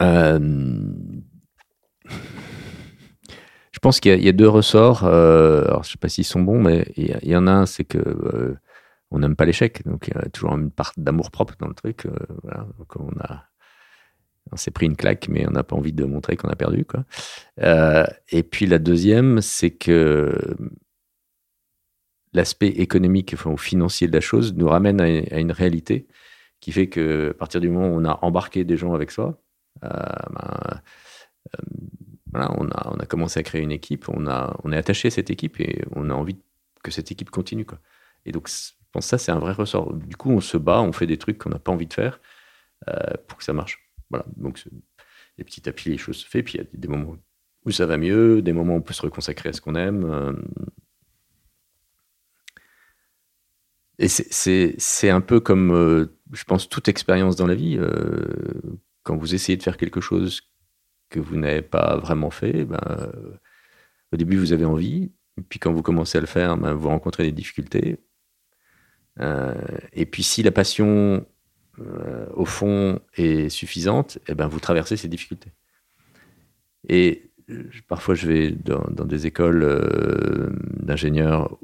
je pense qu'il y, a deux ressorts. Euh, alors, je ne sais pas s'ils sont bons, mais il y, en a un, c'est que euh, on n'aime pas l'échec. Donc, il y a toujours une part d'amour propre dans le truc. on a, on s'est pris une claque, mais on n'a pas envie de montrer qu'on a perdu. Et puis la deuxième, c'est que l'aspect économique ou financier de la chose nous ramène à, une réalité qui fait que à partir du moment où on a embarqué des gens avec soi, euh, ben, euh, voilà, on, a, on a commencé à créer une équipe, on, a, on est attaché à cette équipe et on a envie que cette équipe continue. Quoi. Et donc, je pense que ça, c'est un vrai ressort. Du coup, on se bat, on fait des trucs qu'on n'a pas envie de faire euh, pour que ça marche. Voilà, donc et petit à petit, les choses se font. Puis il y a des moments où ça va mieux, des moments où on peut se reconsacrer à ce qu'on aime. Et c'est un peu comme, euh, je pense, toute expérience dans la vie. Euh, quand vous essayez de faire quelque chose que vous n'avez pas vraiment fait, ben, au début, vous avez envie. Puis quand vous commencez à le faire, ben, vous rencontrez des difficultés. Euh, et puis si la passion, au fond, est suffisante, eh ben, vous traversez ces difficultés. Et parfois, je vais dans, dans des écoles d'ingénieurs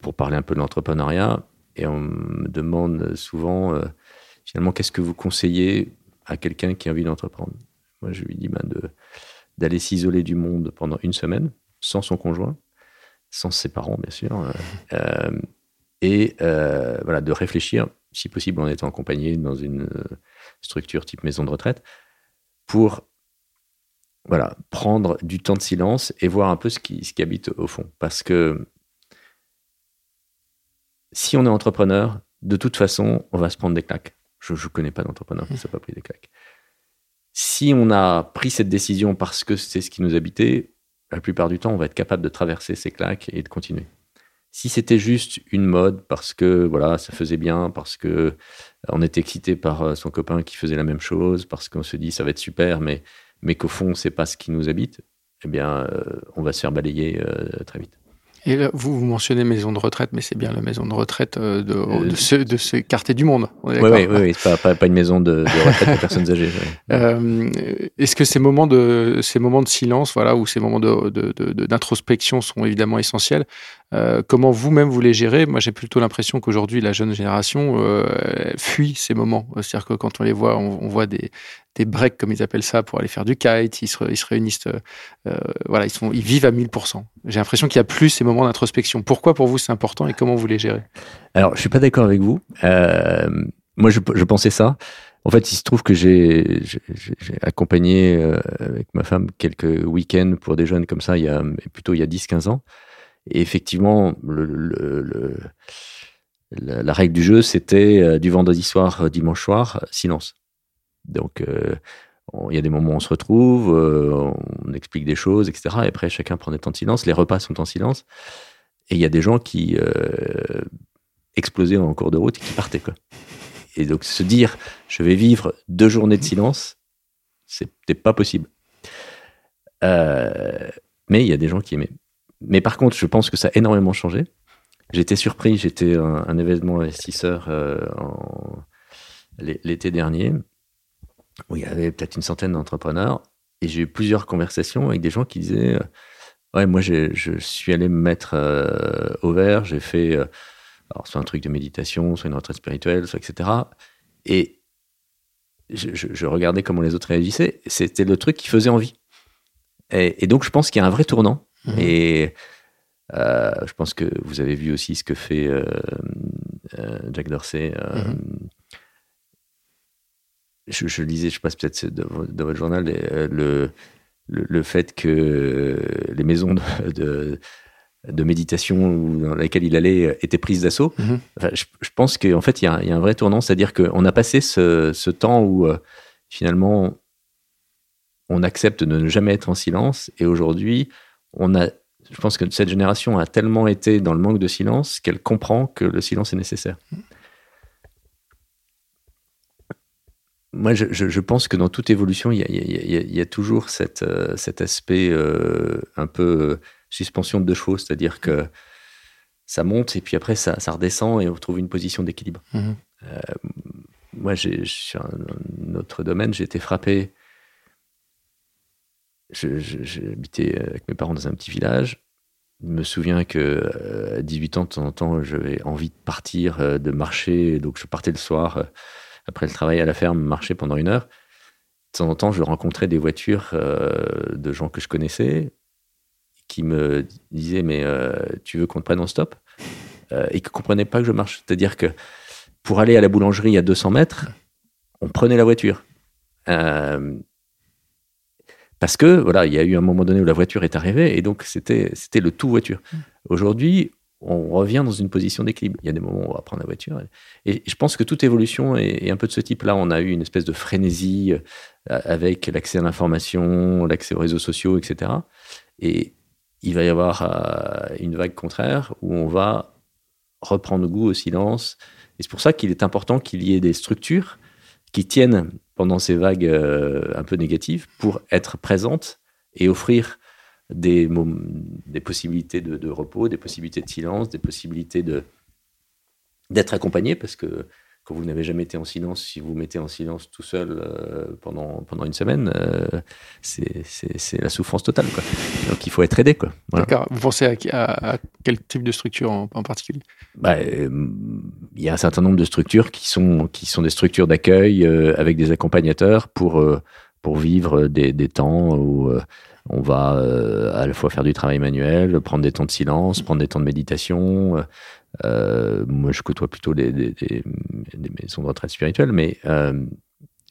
pour parler un peu de l'entrepreneuriat. Et on me demande souvent, euh, finalement, qu'est-ce que vous conseillez à quelqu'un qui a envie d'entreprendre Moi, je lui dis ben, d'aller s'isoler du monde pendant une semaine, sans son conjoint, sans ses parents, bien sûr, euh, euh, et voilà, de réfléchir, si possible en étant accompagné dans une structure type maison de retraite, pour voilà, prendre du temps de silence et voir un peu ce qui, ce qui habite au fond. Parce que si on est entrepreneur, de toute façon, on va se prendre des claques. Je ne connais pas d'entrepreneur qui ne s'est pas pris des claques. Si on a pris cette décision parce que c'est ce qui nous habitait, la plupart du temps, on va être capable de traverser ces claques et de continuer. Si c'était juste une mode parce que voilà, ça faisait bien, parce que euh, on était excité par euh, son copain qui faisait la même chose, parce qu'on se dit ça va être super, mais, mais qu'au fond, c'est pas ce qui nous habite, eh bien, euh, on va se faire balayer très vite. Et vous, vous mentionnez maison de retraite, mais c'est bien la maison de retraite euh, de, euh, de, ce, de ce quartier du monde. Oui, oui, oui, c'est pas, pas, une maison de, de retraite pour personnes âgées. Euh, Est-ce que ces moments de ces moments de silence, voilà, ou ces moments d'introspection sont évidemment essentiels euh, comment vous-même vous les gérez? Moi, j'ai plutôt l'impression qu'aujourd'hui, la jeune génération euh, fuit ces moments. C'est-à-dire que quand on les voit, on, voit des, des breaks, comme ils appellent ça, pour aller faire du kite. Ils se, réunissent, euh, voilà, ils, vivent à 1000%. J'ai l'impression qu'il n'y a plus ces moments d'introspection. Pourquoi pour vous c'est important et comment vous les gérez? Alors, je suis pas d'accord avec vous. moi, je, pensais ça. En fait, il se trouve que j'ai accompagné avec ma femme quelques week-ends pour des jeunes comme ça, il y a plutôt il y a 10-15 ans. Et effectivement, la, règle du jeu, c'était euh, du vendredi soir, euh, dimanche soir, silence. Donc, euh, il y a des moments où on se retrouve, on explique des choses, etc. Et après, chacun prend des temps de silence. Les repas sont en silence. Et il y a des gens qui explosaient en cours de route et qui partaient. Et donc, se dire, je vais vivre deux journées de silence, c'était pas possible. mais il y a des gens qui aimaient mais par contre, je pense que ça a énormément changé. J'étais surpris, j'étais un, un, événement investisseur euh, l'été dernier, où il y avait peut-être une centaine d'entrepreneurs, et j'ai eu plusieurs conversations avec des gens qui disaient euh, Ouais, moi, je suis allé me mettre euh, au vert, j'ai fait alors, soit un truc de méditation, soit une retraite spirituelle, soit etc. Et je, je regardais comment les autres réagissaient, c'était le truc qui faisait envie. Et, et donc, je pense qu'il y a un vrai tournant Mhm. Et euh, je pense que vous avez vu aussi ce que fait euh, euh, Jack Dorsey. Mhm. Je, lisais, je passe peut-être dans, votre journal, le, le, fait que les maisons de, de, méditation dans lesquelles il allait étaient prises d'assaut. Mhm. je, pense qu'en fait, il y, a, il y, a, un vrai tournant, c'est-à-dire qu'on a passé ce, ce temps où finalement on accepte de ne jamais être en silence, et aujourd'hui, on a, je pense que cette génération a tellement été dans le manque de silence qu'elle comprend que le silence est nécessaire. Moi, je, pense que dans toute évolution, il y a, toujours cette, euh, cet aspect euh, un peu euh, suspension de deux chevaux, c'est-à-dire que ça monte et puis après ça, redescend et on trouve une position d'équilibre. Mmh. moi, sur un autre domaine, j'ai été frappé j'habitais avec mes parents dans un petit village. je me souviens que euh, à 18 ans, de temps en temps, j'avais envie de partir, euh, de marcher. Donc, je partais le soir, euh, après le travail à la ferme, marcher pendant une heure. De temps en temps, je rencontrais des voitures de gens que je connaissais qui me disaient Mais tu veux qu'on te prenne en stop? Et qui ne comprenaient pas que je marche. C'est-à-dire que pour aller à la boulangerie à 200 mètres, on prenait la voiture. Parce que, voilà, il y a eu un moment donné où la voiture est arrivée et donc c'était, le tout voiture. Mm. Aujourd'hui, on revient dans une position d'équilibre. Il y a des moments où on va prendre la voiture. Et je pense que toute évolution est, un peu de ce type-là. On a eu une espèce de frénésie euh, avec l'accès à l'information, l'accès aux réseaux sociaux, etc. Et il va y avoir euh, une vague contraire où on va reprendre goût au silence. Et c'est pour ça qu'il est important qu'il y ait des structures qui tiennent pendant ces vagues euh, un peu négatives pour être présente et offrir des, des possibilités de, repos, des possibilités de silence, des possibilités de d'être accompagné parce que quand vous n'avez jamais été en silence, si vous mettez en silence tout seul euh, pendant, pendant une semaine, euh, c'est la souffrance totale. Quoi. Donc il faut être aidé. D'accord. Vous pensez à, quel type de structure en, particulier? Bah, euh, Il y a un certain nombre de structures qui sont, qui sont des structures d'accueil avec des accompagnateurs pour, pour vivre des, des temps où on va à la fois faire du travail manuel, prendre des temps de silence, prendre des temps de méditation, euh, moi, je côtoie plutôt des, des, maisons de retraite spirituelles, mais euh,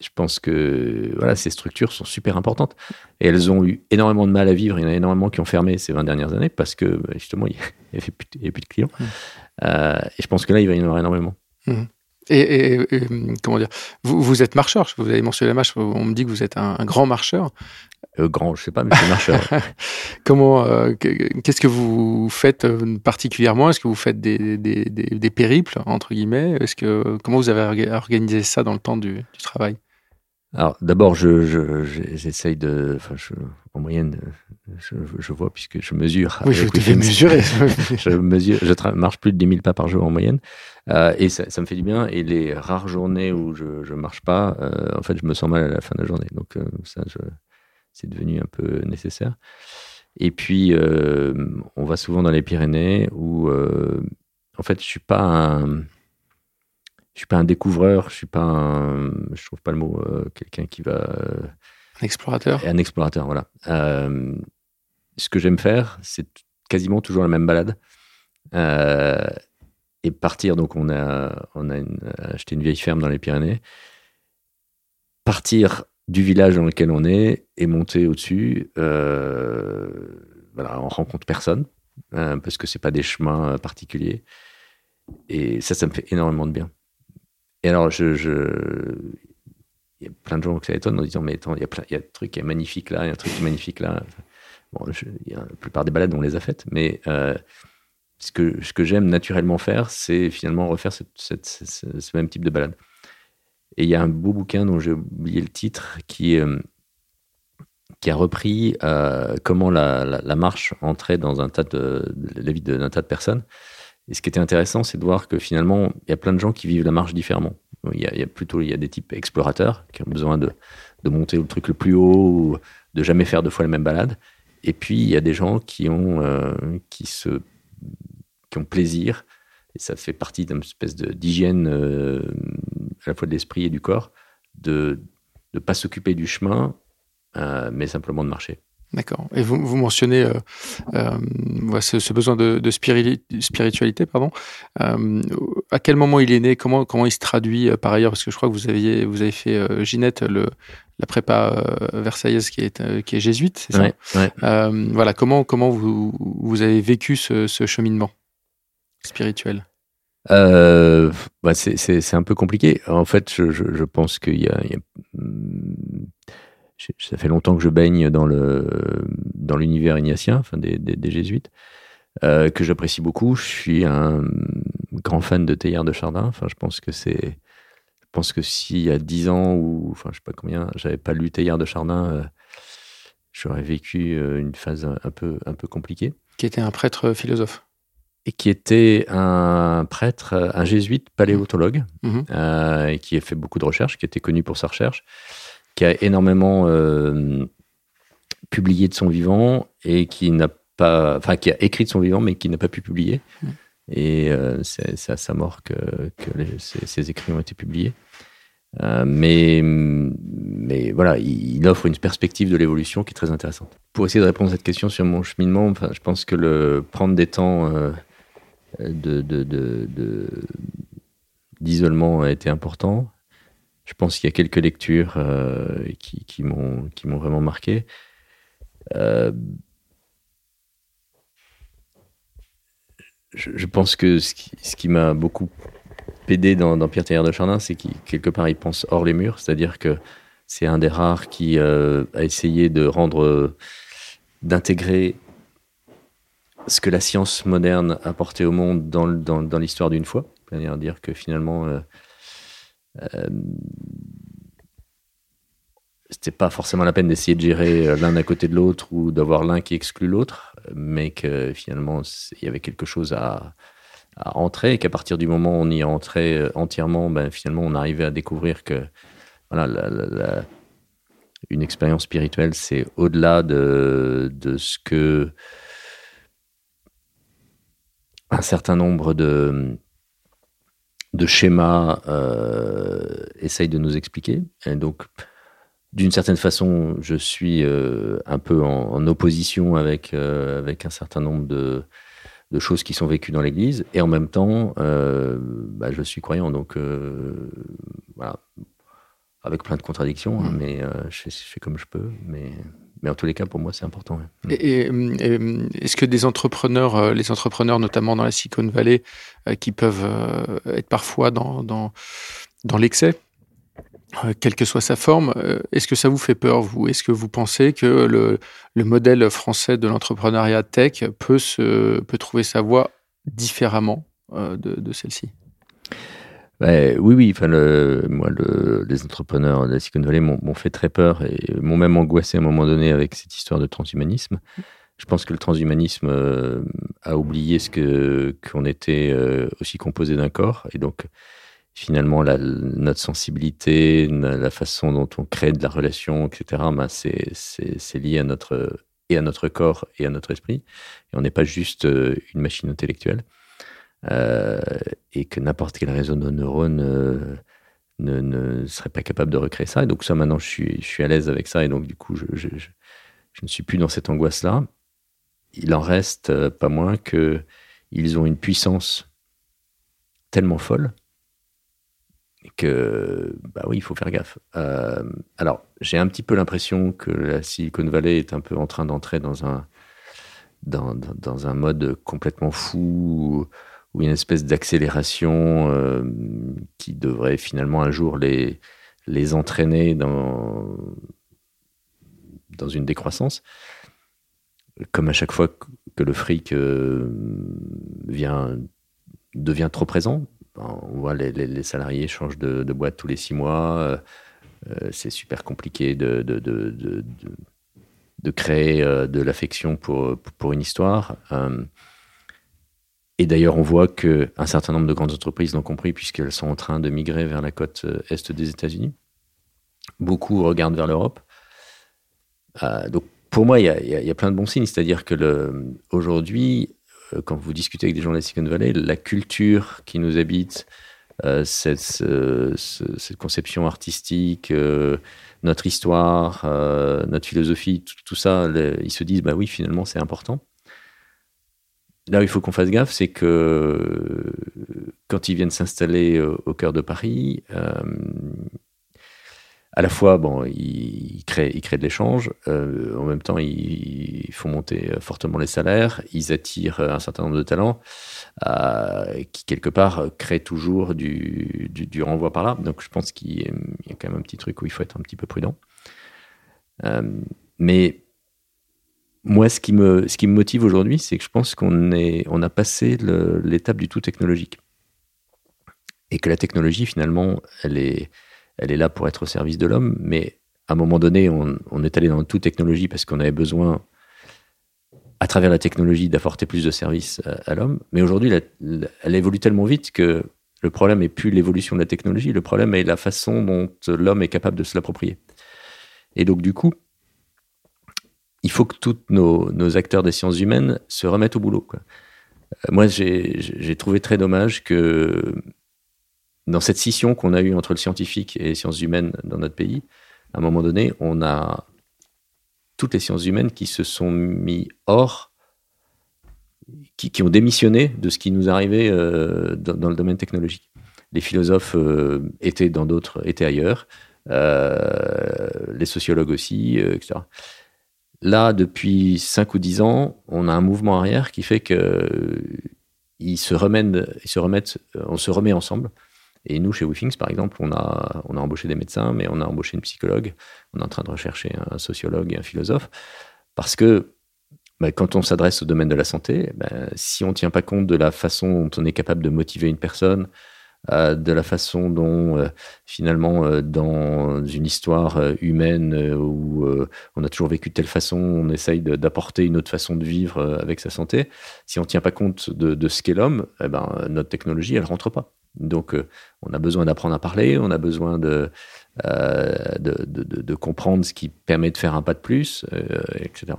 je pense que voilà, ces structures sont super importantes. Et elles ont eu énormément de mal à vivre. Il y en a énormément qui ont fermé ces 20 dernières années parce que bah, justement, il n'y avait, plus de clients. Mmh. Euh, et je pense que là, il va y en avoir énormément. Mmh. Et, comment dire vous, vous, êtes marcheur, vous avez mentionné la marche, on me dit que vous êtes un, grand marcheur. Euh, grand, je sais pas, mais c'est marcheur. Comment, euh, qu'est-ce que vous faites euh, particulièrement? Est-ce que vous faites des, des, des, périples entre guillemets? Est-ce que comment vous avez organisé ça dans le temps du, du travail? Alors d'abord, je, j'essaye de, enfin, je, en moyenne, je, je, vois puisque je mesure. Oui, je devais mesurer. je mesure, je marche plus de 10 000 pas par jour en moyenne, euh, et ça, ça, me fait du bien. Et les rares journées où je, je marche pas, euh, en fait, je me sens mal à la fin de la journée. Donc euh, ça, c'est devenu un peu nécessaire. Et puis, on va souvent dans les Pyrénées où, en fait, je suis pas un je suis pas un découvreur, je suis pas un, je trouve pas le mot, euh, quelqu'un qui va. Euh, un explorateur. Un explorateur, voilà. Euh, ce que j'aime faire, c'est quasiment toujours la même balade. et partir, donc on a, on a acheté une vieille ferme dans les Pyrénées. Partir du village dans lequel on est et monter au-dessus. voilà, on rencontre personne parce que c'est pas des chemins particuliers. Et ça, ça me fait énormément de bien. Et alors, il y a plein de gens qui s'étonnent en disant Mais attends, il y, a un truc qui est magnifique là, il y a un truc qui est magnifique là. Bon, la plupart des balades, on les a faites, mais euh, ce que, j'aime naturellement faire, c'est finalement refaire ce même type de balade. Et il y a un beau bouquin dont j'ai oublié le titre qui, euh, a repris euh, comment la, la, marche entrait dans un tas de, la vie d'un tas de personnes. Et ce qui était intéressant, c'est de voir que finalement, il y a plein de gens qui vivent la marche différemment. Il y a, plutôt il y a des types explorateurs qui ont besoin de, monter le truc le plus haut, ou de jamais faire deux fois la même balade. Et puis, il y a des gens qui ont, euh, qui se, qui ont plaisir, et ça fait partie d'une espèce d'hygiène euh, à la fois de l'esprit et du corps, de ne pas s'occuper du chemin, euh, mais simplement de marcher. D'accord. Et vous, vous mentionnez euh, euh, ce, besoin de, de spiritualité, pardon. Euh, à quel moment il est né? Comment comment il se traduit par ailleurs? Parce que je crois que vous aviez vous avez fait Ginette le la prépa versaillaise qui est qui est jésuite, ouais, ouais. Voilà. Comment comment vous vous avez vécu ce, ce cheminement spirituel? Bah c'est un peu compliqué. En fait, je, je, je pense qu'il y a, il y a ça fait longtemps que je baigne dans le dans l'univers ignatien, enfin des, des, jésuites, euh, que j'apprécie beaucoup. Je suis un grand fan de Teilhard de Chardin. Enfin, je pense que c'est, je pense que s'il y a dix ans ou enfin je sais pas combien, j'avais pas lu Teilhard de Chardin, euh, j'aurais vécu euh, une phase un, peu un peu compliquée. Qui était un prêtre philosophe. Et qui était un prêtre, un jésuite paléontologue, mmh. et qui a fait beaucoup de recherches, qui était connu pour sa recherche qui a énormément euh, publié de son vivant et qui n'a pas, enfin qui a écrit de son vivant mais qui n'a pas pu publier. Mmh. Et c'est à sa mort que, ses, écrits ont été publiés. mais, mais voilà, il, offre une perspective de l'évolution qui est très intéressante. Pour essayer de répondre à cette question sur mon cheminement, enfin, je pense que le prendre des temps de, de, de, d'isolement a été important. Je pense qu'il y a quelques lectures euh, qui, m'ont, vraiment marqué. Euh, je, pense que ce qui, m'a beaucoup aidé dans, Pierre Taillère de Chardin, c'est qu'il, part, il pense hors les murs, c'est-à-dire que c'est un des rares qui euh, a essayé de rendre, d'intégrer ce que la science moderne a apporté au monde dans, l'histoire d'une fois. C'est-à-dire dire que finalement, c'était pas forcément la peine d'essayer de gérer euh, l'un à côté de l'autre ou d'avoir l'un qui exclut l'autre, mais que finalement, il y avait quelque chose à, à entrer et qu'à partir du moment où on y entrait entièrement, ben, finalement, on arrivait à découvrir que voilà, une expérience spirituelle, c'est au-delà de, de ce que un certain nombre de, de schémas euh, essaye de nous expliquer. Et donc, d'une certaine façon, je suis euh, un peu en, opposition avec, euh, avec un certain nombre de, de, choses qui sont vécues dans l'Église. Et en même temps, euh, bah, je suis croyant. Donc, voilà. Avec plein de contradictions, hein, mmh. mais je, je, fais comme je peux. Mais mais en tous les cas, pour moi, c'est important. Et, est-ce que des entrepreneurs, euh, les entrepreneurs notamment dans la Silicon Valley, euh, qui peuvent euh, être parfois dans, dans, dans l'excès, quelle que soit sa forme, est-ce que ça vous fait peur, vous? Est-ce que vous pensez que le, le modèle français de l'entrepreneuriat tech peut, se, peut trouver sa voie différemment de, de celle-ci? Oui, oui. Moi, le, les entrepreneurs de la Silicon Valley m'ont fait très peur et m'ont même angoissé à un moment donné avec cette histoire de transhumanisme. Je pense que le transhumanisme euh, a oublié ce qu'on était euh, aussi composé d'un corps et donc finalement notre sensibilité, la façon dont on crée de la relation, etc. Ben, c'est lié à notre et à notre corps et à notre esprit. Et on n'est pas juste euh, une machine intellectuelle. Euh, et que n'importe quel réseau de neurones euh, ne, serait pas capable de recréer ça. Et donc ça, maintenant, je suis, à l'aise avec ça, et donc du coup, je, ne suis plus dans cette angoisse-là. Il en reste euh, pas moins que ils ont une puissance tellement folle que bah oui, il faut faire gaffe. Alors, j'ai un petit peu l'impression que la Silicon Valley est un peu en train d'entrer dans un dans, un mode complètement fou ou une espèce d'accélération euh, qui devrait finalement un jour les, les entraîner dans, dans une décroissance. Comme à chaque fois que le fric euh, vient, devient trop présent, on voit les, les, salariés changent de, boîte tous les six mois, euh, c'est super compliqué de, de, de, de créer de l'affection pour, pour une histoire. Et d'ailleurs, on voit qu'un certain nombre de grandes entreprises l'ont compris puisqu'elles sont en train de migrer vers la côte euh, est des États-Unis. Beaucoup regardent vers l'Europe. Euh, donc, pour moi, il y, a, plein de bons signes. C'est-à-dire que aujourd'hui, euh, quand vous discutez avec des gens de la Silicon Valley, la culture qui nous habite, cette, conception artistique, notre histoire, notre philosophie, tout, ça, ils se disent, bah oui, finalement, c'est important. Là où il faut qu'on fasse gaffe, c'est que quand ils viennent s'installer au, cœur de Paris, euh, à la fois, bon, ils, créent, ils créent de l'échange, euh, en même temps, ils, font monter fortement les salaires, ils attirent un certain nombre de talents euh, qui, quelque part, créent toujours du, du, renvoi par là. Donc, je pense qu'il y a quand même un petit truc où il faut être un petit peu prudent. mais moi, ce qui me, motive aujourd'hui, c'est que je pense qu'on a passé l'étape du tout technologique. Et que la technologie, finalement, elle est, là pour être au service de l'homme. Mais à un moment donné, on, est allé dans tout technologie parce qu'on avait besoin, à travers la technologie, d'apporter plus de services à, l'homme. Mais aujourd'hui, elle évolue tellement vite que le problème n'est plus l'évolution de la technologie. Le problème est la façon dont l'homme est capable de se l'approprier. Et donc, du coup, il faut que tous nos, acteurs des sciences humaines se remettent au boulot. Euh, moi, j'ai trouvé très dommage que dans cette scission qu'on a eue entre le scientifique et les sciences humaines dans notre pays, à un moment donné, on a toutes les sciences humaines qui se sont mis hors, qui, ont démissionné de ce qui nous arrivait euh, dans, le domaine technologique. Les philosophes euh, étaient dans d'autres, étaient ailleurs, les sociologues aussi, etc. Là, depuis 5 ou 10 ans, on a un mouvement arrière qui fait que ils se remettent, ils se remettent, on se remet ensemble. Et nous, chez WeThings, par exemple, on a, on a embauché des médecins, mais on a embauché une psychologue. On est en train de rechercher un sociologue et un philosophe. Parce que bah, quand on s'adresse au domaine de la santé, bah, si on ne tient pas compte de la façon dont on est capable de motiver une personne, euh, de la façon dont euh, finalement euh, dans une histoire humaine où on a toujours vécu de telle façon, on essaye d'apporter une autre façon de vivre avec sa santé. Si on ne tient pas compte de, ce qu'est l'homme, eh ben, notre technologie, elle rentre pas. Donc, on a besoin d'apprendre à parler, on a besoin de, de, comprendre ce qui permet de faire un pas de plus, etc.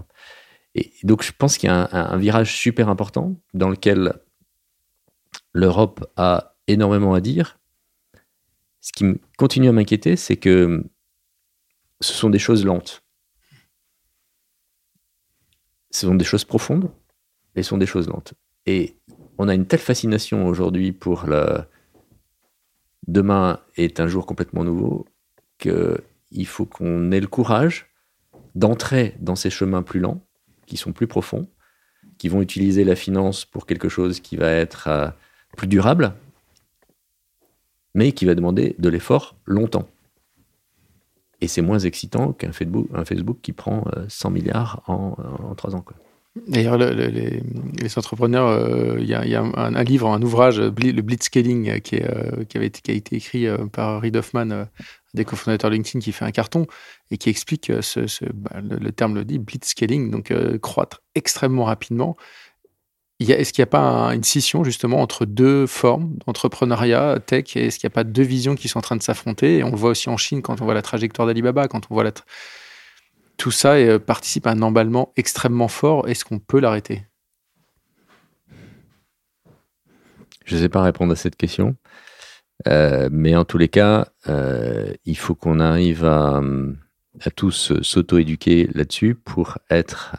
Et donc, je pense qu'il y a un, virage super important dans lequel l'Europe a énormément à dire. Ce qui continue à m'inquiéter, c'est que ce sont des choses lentes. Ce sont des choses profondes, et ce sont des choses lentes. Et on a une telle fascination aujourd'hui pour le demain est un jour complètement nouveau qu'il faut qu'on ait le courage d'entrer dans ces chemins plus lents, qui sont plus profonds, qui vont utiliser la finance pour quelque chose qui va être euh, plus durable, mais qui va demander de l'effort longtemps. Et c'est moins excitant qu'un Facebook, un qui prend 100 euh, milliards en, en 3 ans. D'ailleurs, les, entrepreneurs, euh, il y, a, un, livre, un ouvrage, le Blitzscaling, euh, qui, qui, a été écrit par Reid Hoffman, des cofondateurs LinkedIn, qui fait un carton et qui explique bah, le, terme le dit, Blitzscaling, donc croître extrêmement rapidement est-ce qu'il n'y a pas une scission justement entre deux formes d'entrepreneuriat tech et est-ce qu'il n'y a pas deux visions qui sont en train de s'affronter? Et on le voit aussi en Chine quand on voit la trajectoire d'Alibaba, quand on voit tout ça et, euh, participe à un emballement extrêmement fort. Est-ce qu'on peut l'arrêter? Je ne sais pas répondre à cette question. Euh, mais en tous les cas, euh, il faut qu'on arrive à, tous s'auto-éduquer là-dessus pour être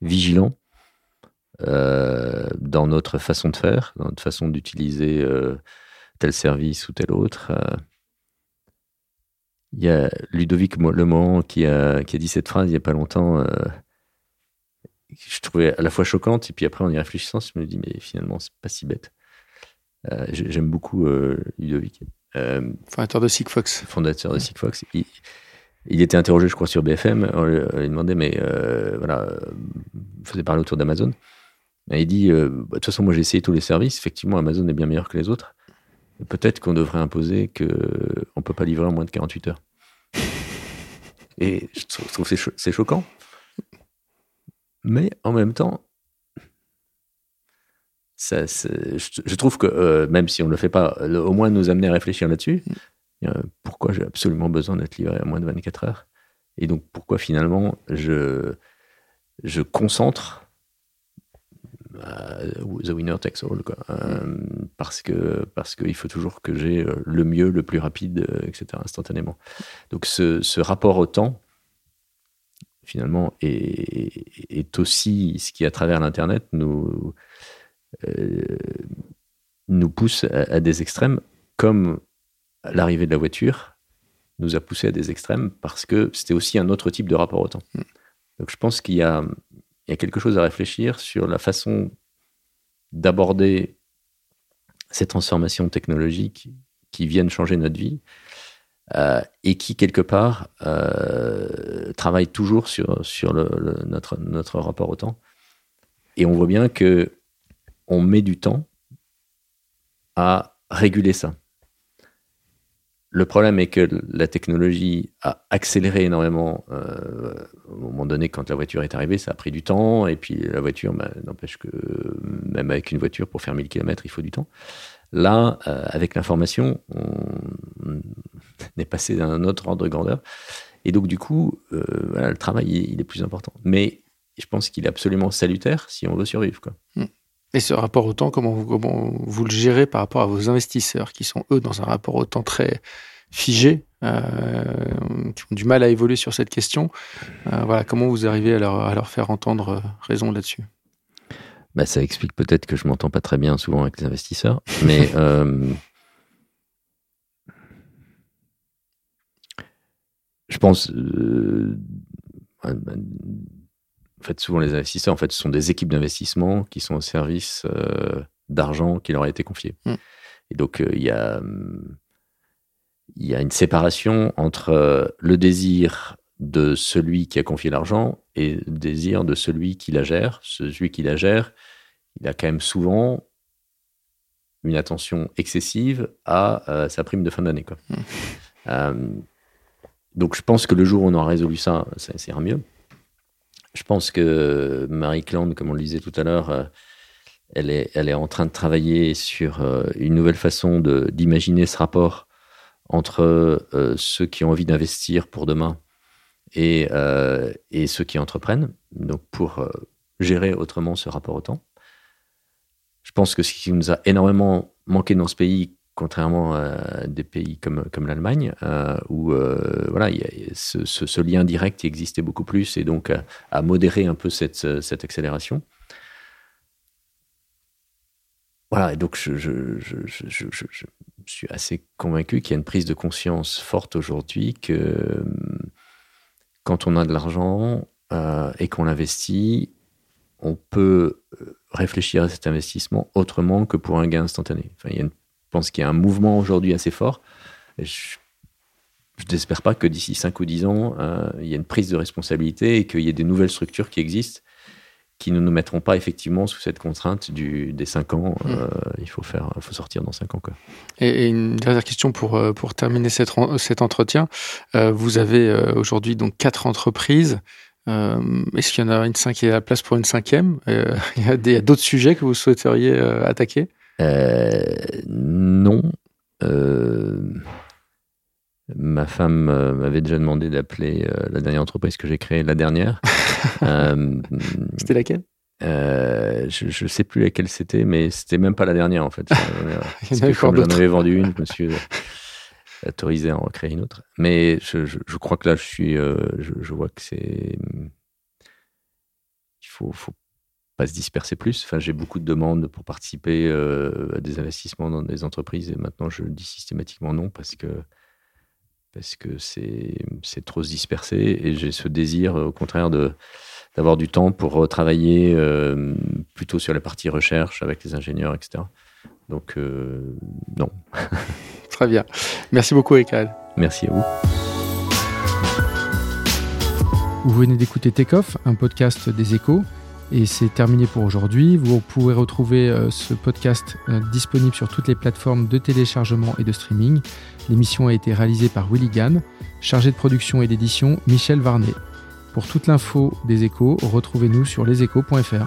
vigilants euh, dans notre façon de faire, dans notre façon d'utiliser euh, tel service ou tel autre. Euh, il y a Ludovic qui a, qui a dit cette phrase il n'y a pas longtemps. je trouvais à la fois choquante, et puis après, en y réfléchissant, je me dis, mais finalement, c'est pas si bête. J'aime beaucoup Ludovic. fondateur de Sigfox. Fondateur de Sigfox. Il, il était interrogé, je crois, sur BFM. On lui, demandait, mais voilà, faisait parler autour d'Amazon il dit, euh, bah, de toute façon, moi j'ai essayé tous les services, effectivement, Amazon est bien meilleur que les autres. Peut-être qu'on devrait imposer qu'on ne peut pas livrer en moins de 48 heures. Et je trouve que c'est choquant. Mais en même temps, ça, je, trouve que euh, même si on ne le fait pas, au moins nous amener à réfléchir là-dessus. Mm. pourquoi j'ai absolument besoin d'être livré à moins de 24 heures? Et donc pourquoi finalement je, je concentre euh, the winner takes all, quoi. Euh, parce que parce qu'il faut toujours que j'ai euh, le mieux, le plus rapide, etc. instantanément. Donc ce, ce, rapport au temps, finalement, est, est, aussi ce qui, à travers l'internet, nous nous pousse à, des extrêmes, comme l'arrivée de la voiture nous a poussé à des extrêmes parce que c'était aussi un autre type de rapport au temps. Mm. Donc je pense qu'il y a il y a quelque chose à réfléchir sur la façon d'aborder ces transformations technologiques qui viennent changer notre vie euh, et qui, quelque part, euh, travaillent toujours sur, notre, notre rapport au temps. Et on voit bien que on met du temps à réguler ça. Le problème est que la technologie a accéléré énormément. Euh, au moment donné, quand la voiture est arrivée, ça a pris du temps. Et puis la voiture, bah, n'empêche que même avec une voiture, pour faire 1000 km, il faut du temps. Là, euh, avec l'information, on est passé d'un autre ordre de grandeur. Et donc, du coup, euh, le travail, il est plus important. Mais je pense qu'il est absolument salutaire si on veut survivre. Hmm. Et ce rapport au temps, comment vous, comment vous le gérez par rapport à vos investisseurs qui sont, eux, dans un rapport au temps très figé, euh, qui ont du mal à évoluer sur cette question euh, voilà, Comment vous arrivez à leur, à leur faire entendre euh, raison là-dessus? Bah, Ça explique peut-être que je m'entends pas très bien souvent avec les investisseurs, mais. je pense en fait, souvent les investisseurs, en fait, ce sont des équipes d'investissement qui sont au service euh, d'argent qui leur a été confié. Mm. Et donc, euh, il y a il y a une séparation entre euh, le désir de celui qui a confié l'argent et le désir de celui qui la gère. Celui qui la gère, il a quand même souvent une attention excessive à sa prime de fin d'année. Mm. donc je pense que le jour où on aura résolu ça, ça, ça ira mieux. Je pense que Marie Claude, comme on le disait tout à l'heure, euh, elle est, elle est en train de travailler sur euh, une nouvelle façon d'imaginer ce rapport entre euh, ceux qui ont envie d'investir pour demain et, et, ceux qui entreprennent, donc pour gérer autrement ce rapport au temps. Je pense que ce qui nous a énormément manqué dans ce pays, contrairement à des pays comme, l'Allemagne, euh, où euh, voilà, y a ce, lien direct existait beaucoup plus et donc à, modérer un peu cette, cette accélération. Voilà, et donc je, suis assez convaincu qu'il y a une prise de conscience forte aujourd'hui que quand on a de l'argent euh, et qu'on l'investit, on peut réfléchir à cet investissement autrement que pour un gain instantané. Enfin, il y a une je pense qu'il y a un mouvement aujourd'hui assez fort. je n'espère pas que d'ici 5 ou 10 ans, euh, il y ait une prise de responsabilité et qu'il y ait des nouvelles structures qui existent qui ne nous mettront pas effectivement sous cette contrainte du, des 5 ans. Hmm. Euh, il faut, faire, faut sortir dans 5 ans. Quoi. Et, une dernière question pour, euh, pour terminer cet, cet entretien. vous avez aujourd'hui donc 4 entreprises. Est-ce qu'il y en a une cinquième, la place pour une cinquième? Il y a d'autres sujets que vous souhaiteriez attaquer? Non. Euh, ma femme euh, m'avait déjà demandé d'appeler la dernière entreprise que j'ai créée la dernière. c'était laquelle? Je ne sais plus laquelle c'était, mais c'était même pas la dernière en fait. j'en avais vendu une, je me suis autorisé à en créer une autre. Mais je, je, crois que là, je suis, je, je, vois que c'est, il faut, faut pas se disperser plus. Enfin, j'ai beaucoup de demandes pour participer euh, à des investissements dans des entreprises et maintenant je dis systématiquement non parce que parce que c'est c'est trop se disperser et j'ai ce désir au contraire de d'avoir du temps pour travailler euh, plutôt sur la partie recherche avec les ingénieurs, etc. Donc euh, non. Très bien. Merci beaucoup, Ekal. Merci à vous. Vous venez d'écouter Takeoff, un podcast des échos. Et c'est terminé pour aujourd'hui. Vous pourrez retrouver euh, ce podcast euh, disponible sur toutes les plateformes de téléchargement et de streaming. L'émission a été réalisée par Willy Gann, chargé de production et d'édition Michel Varnet. Pour toute l'info des échos, retrouvez-nous sur leséchos.fr.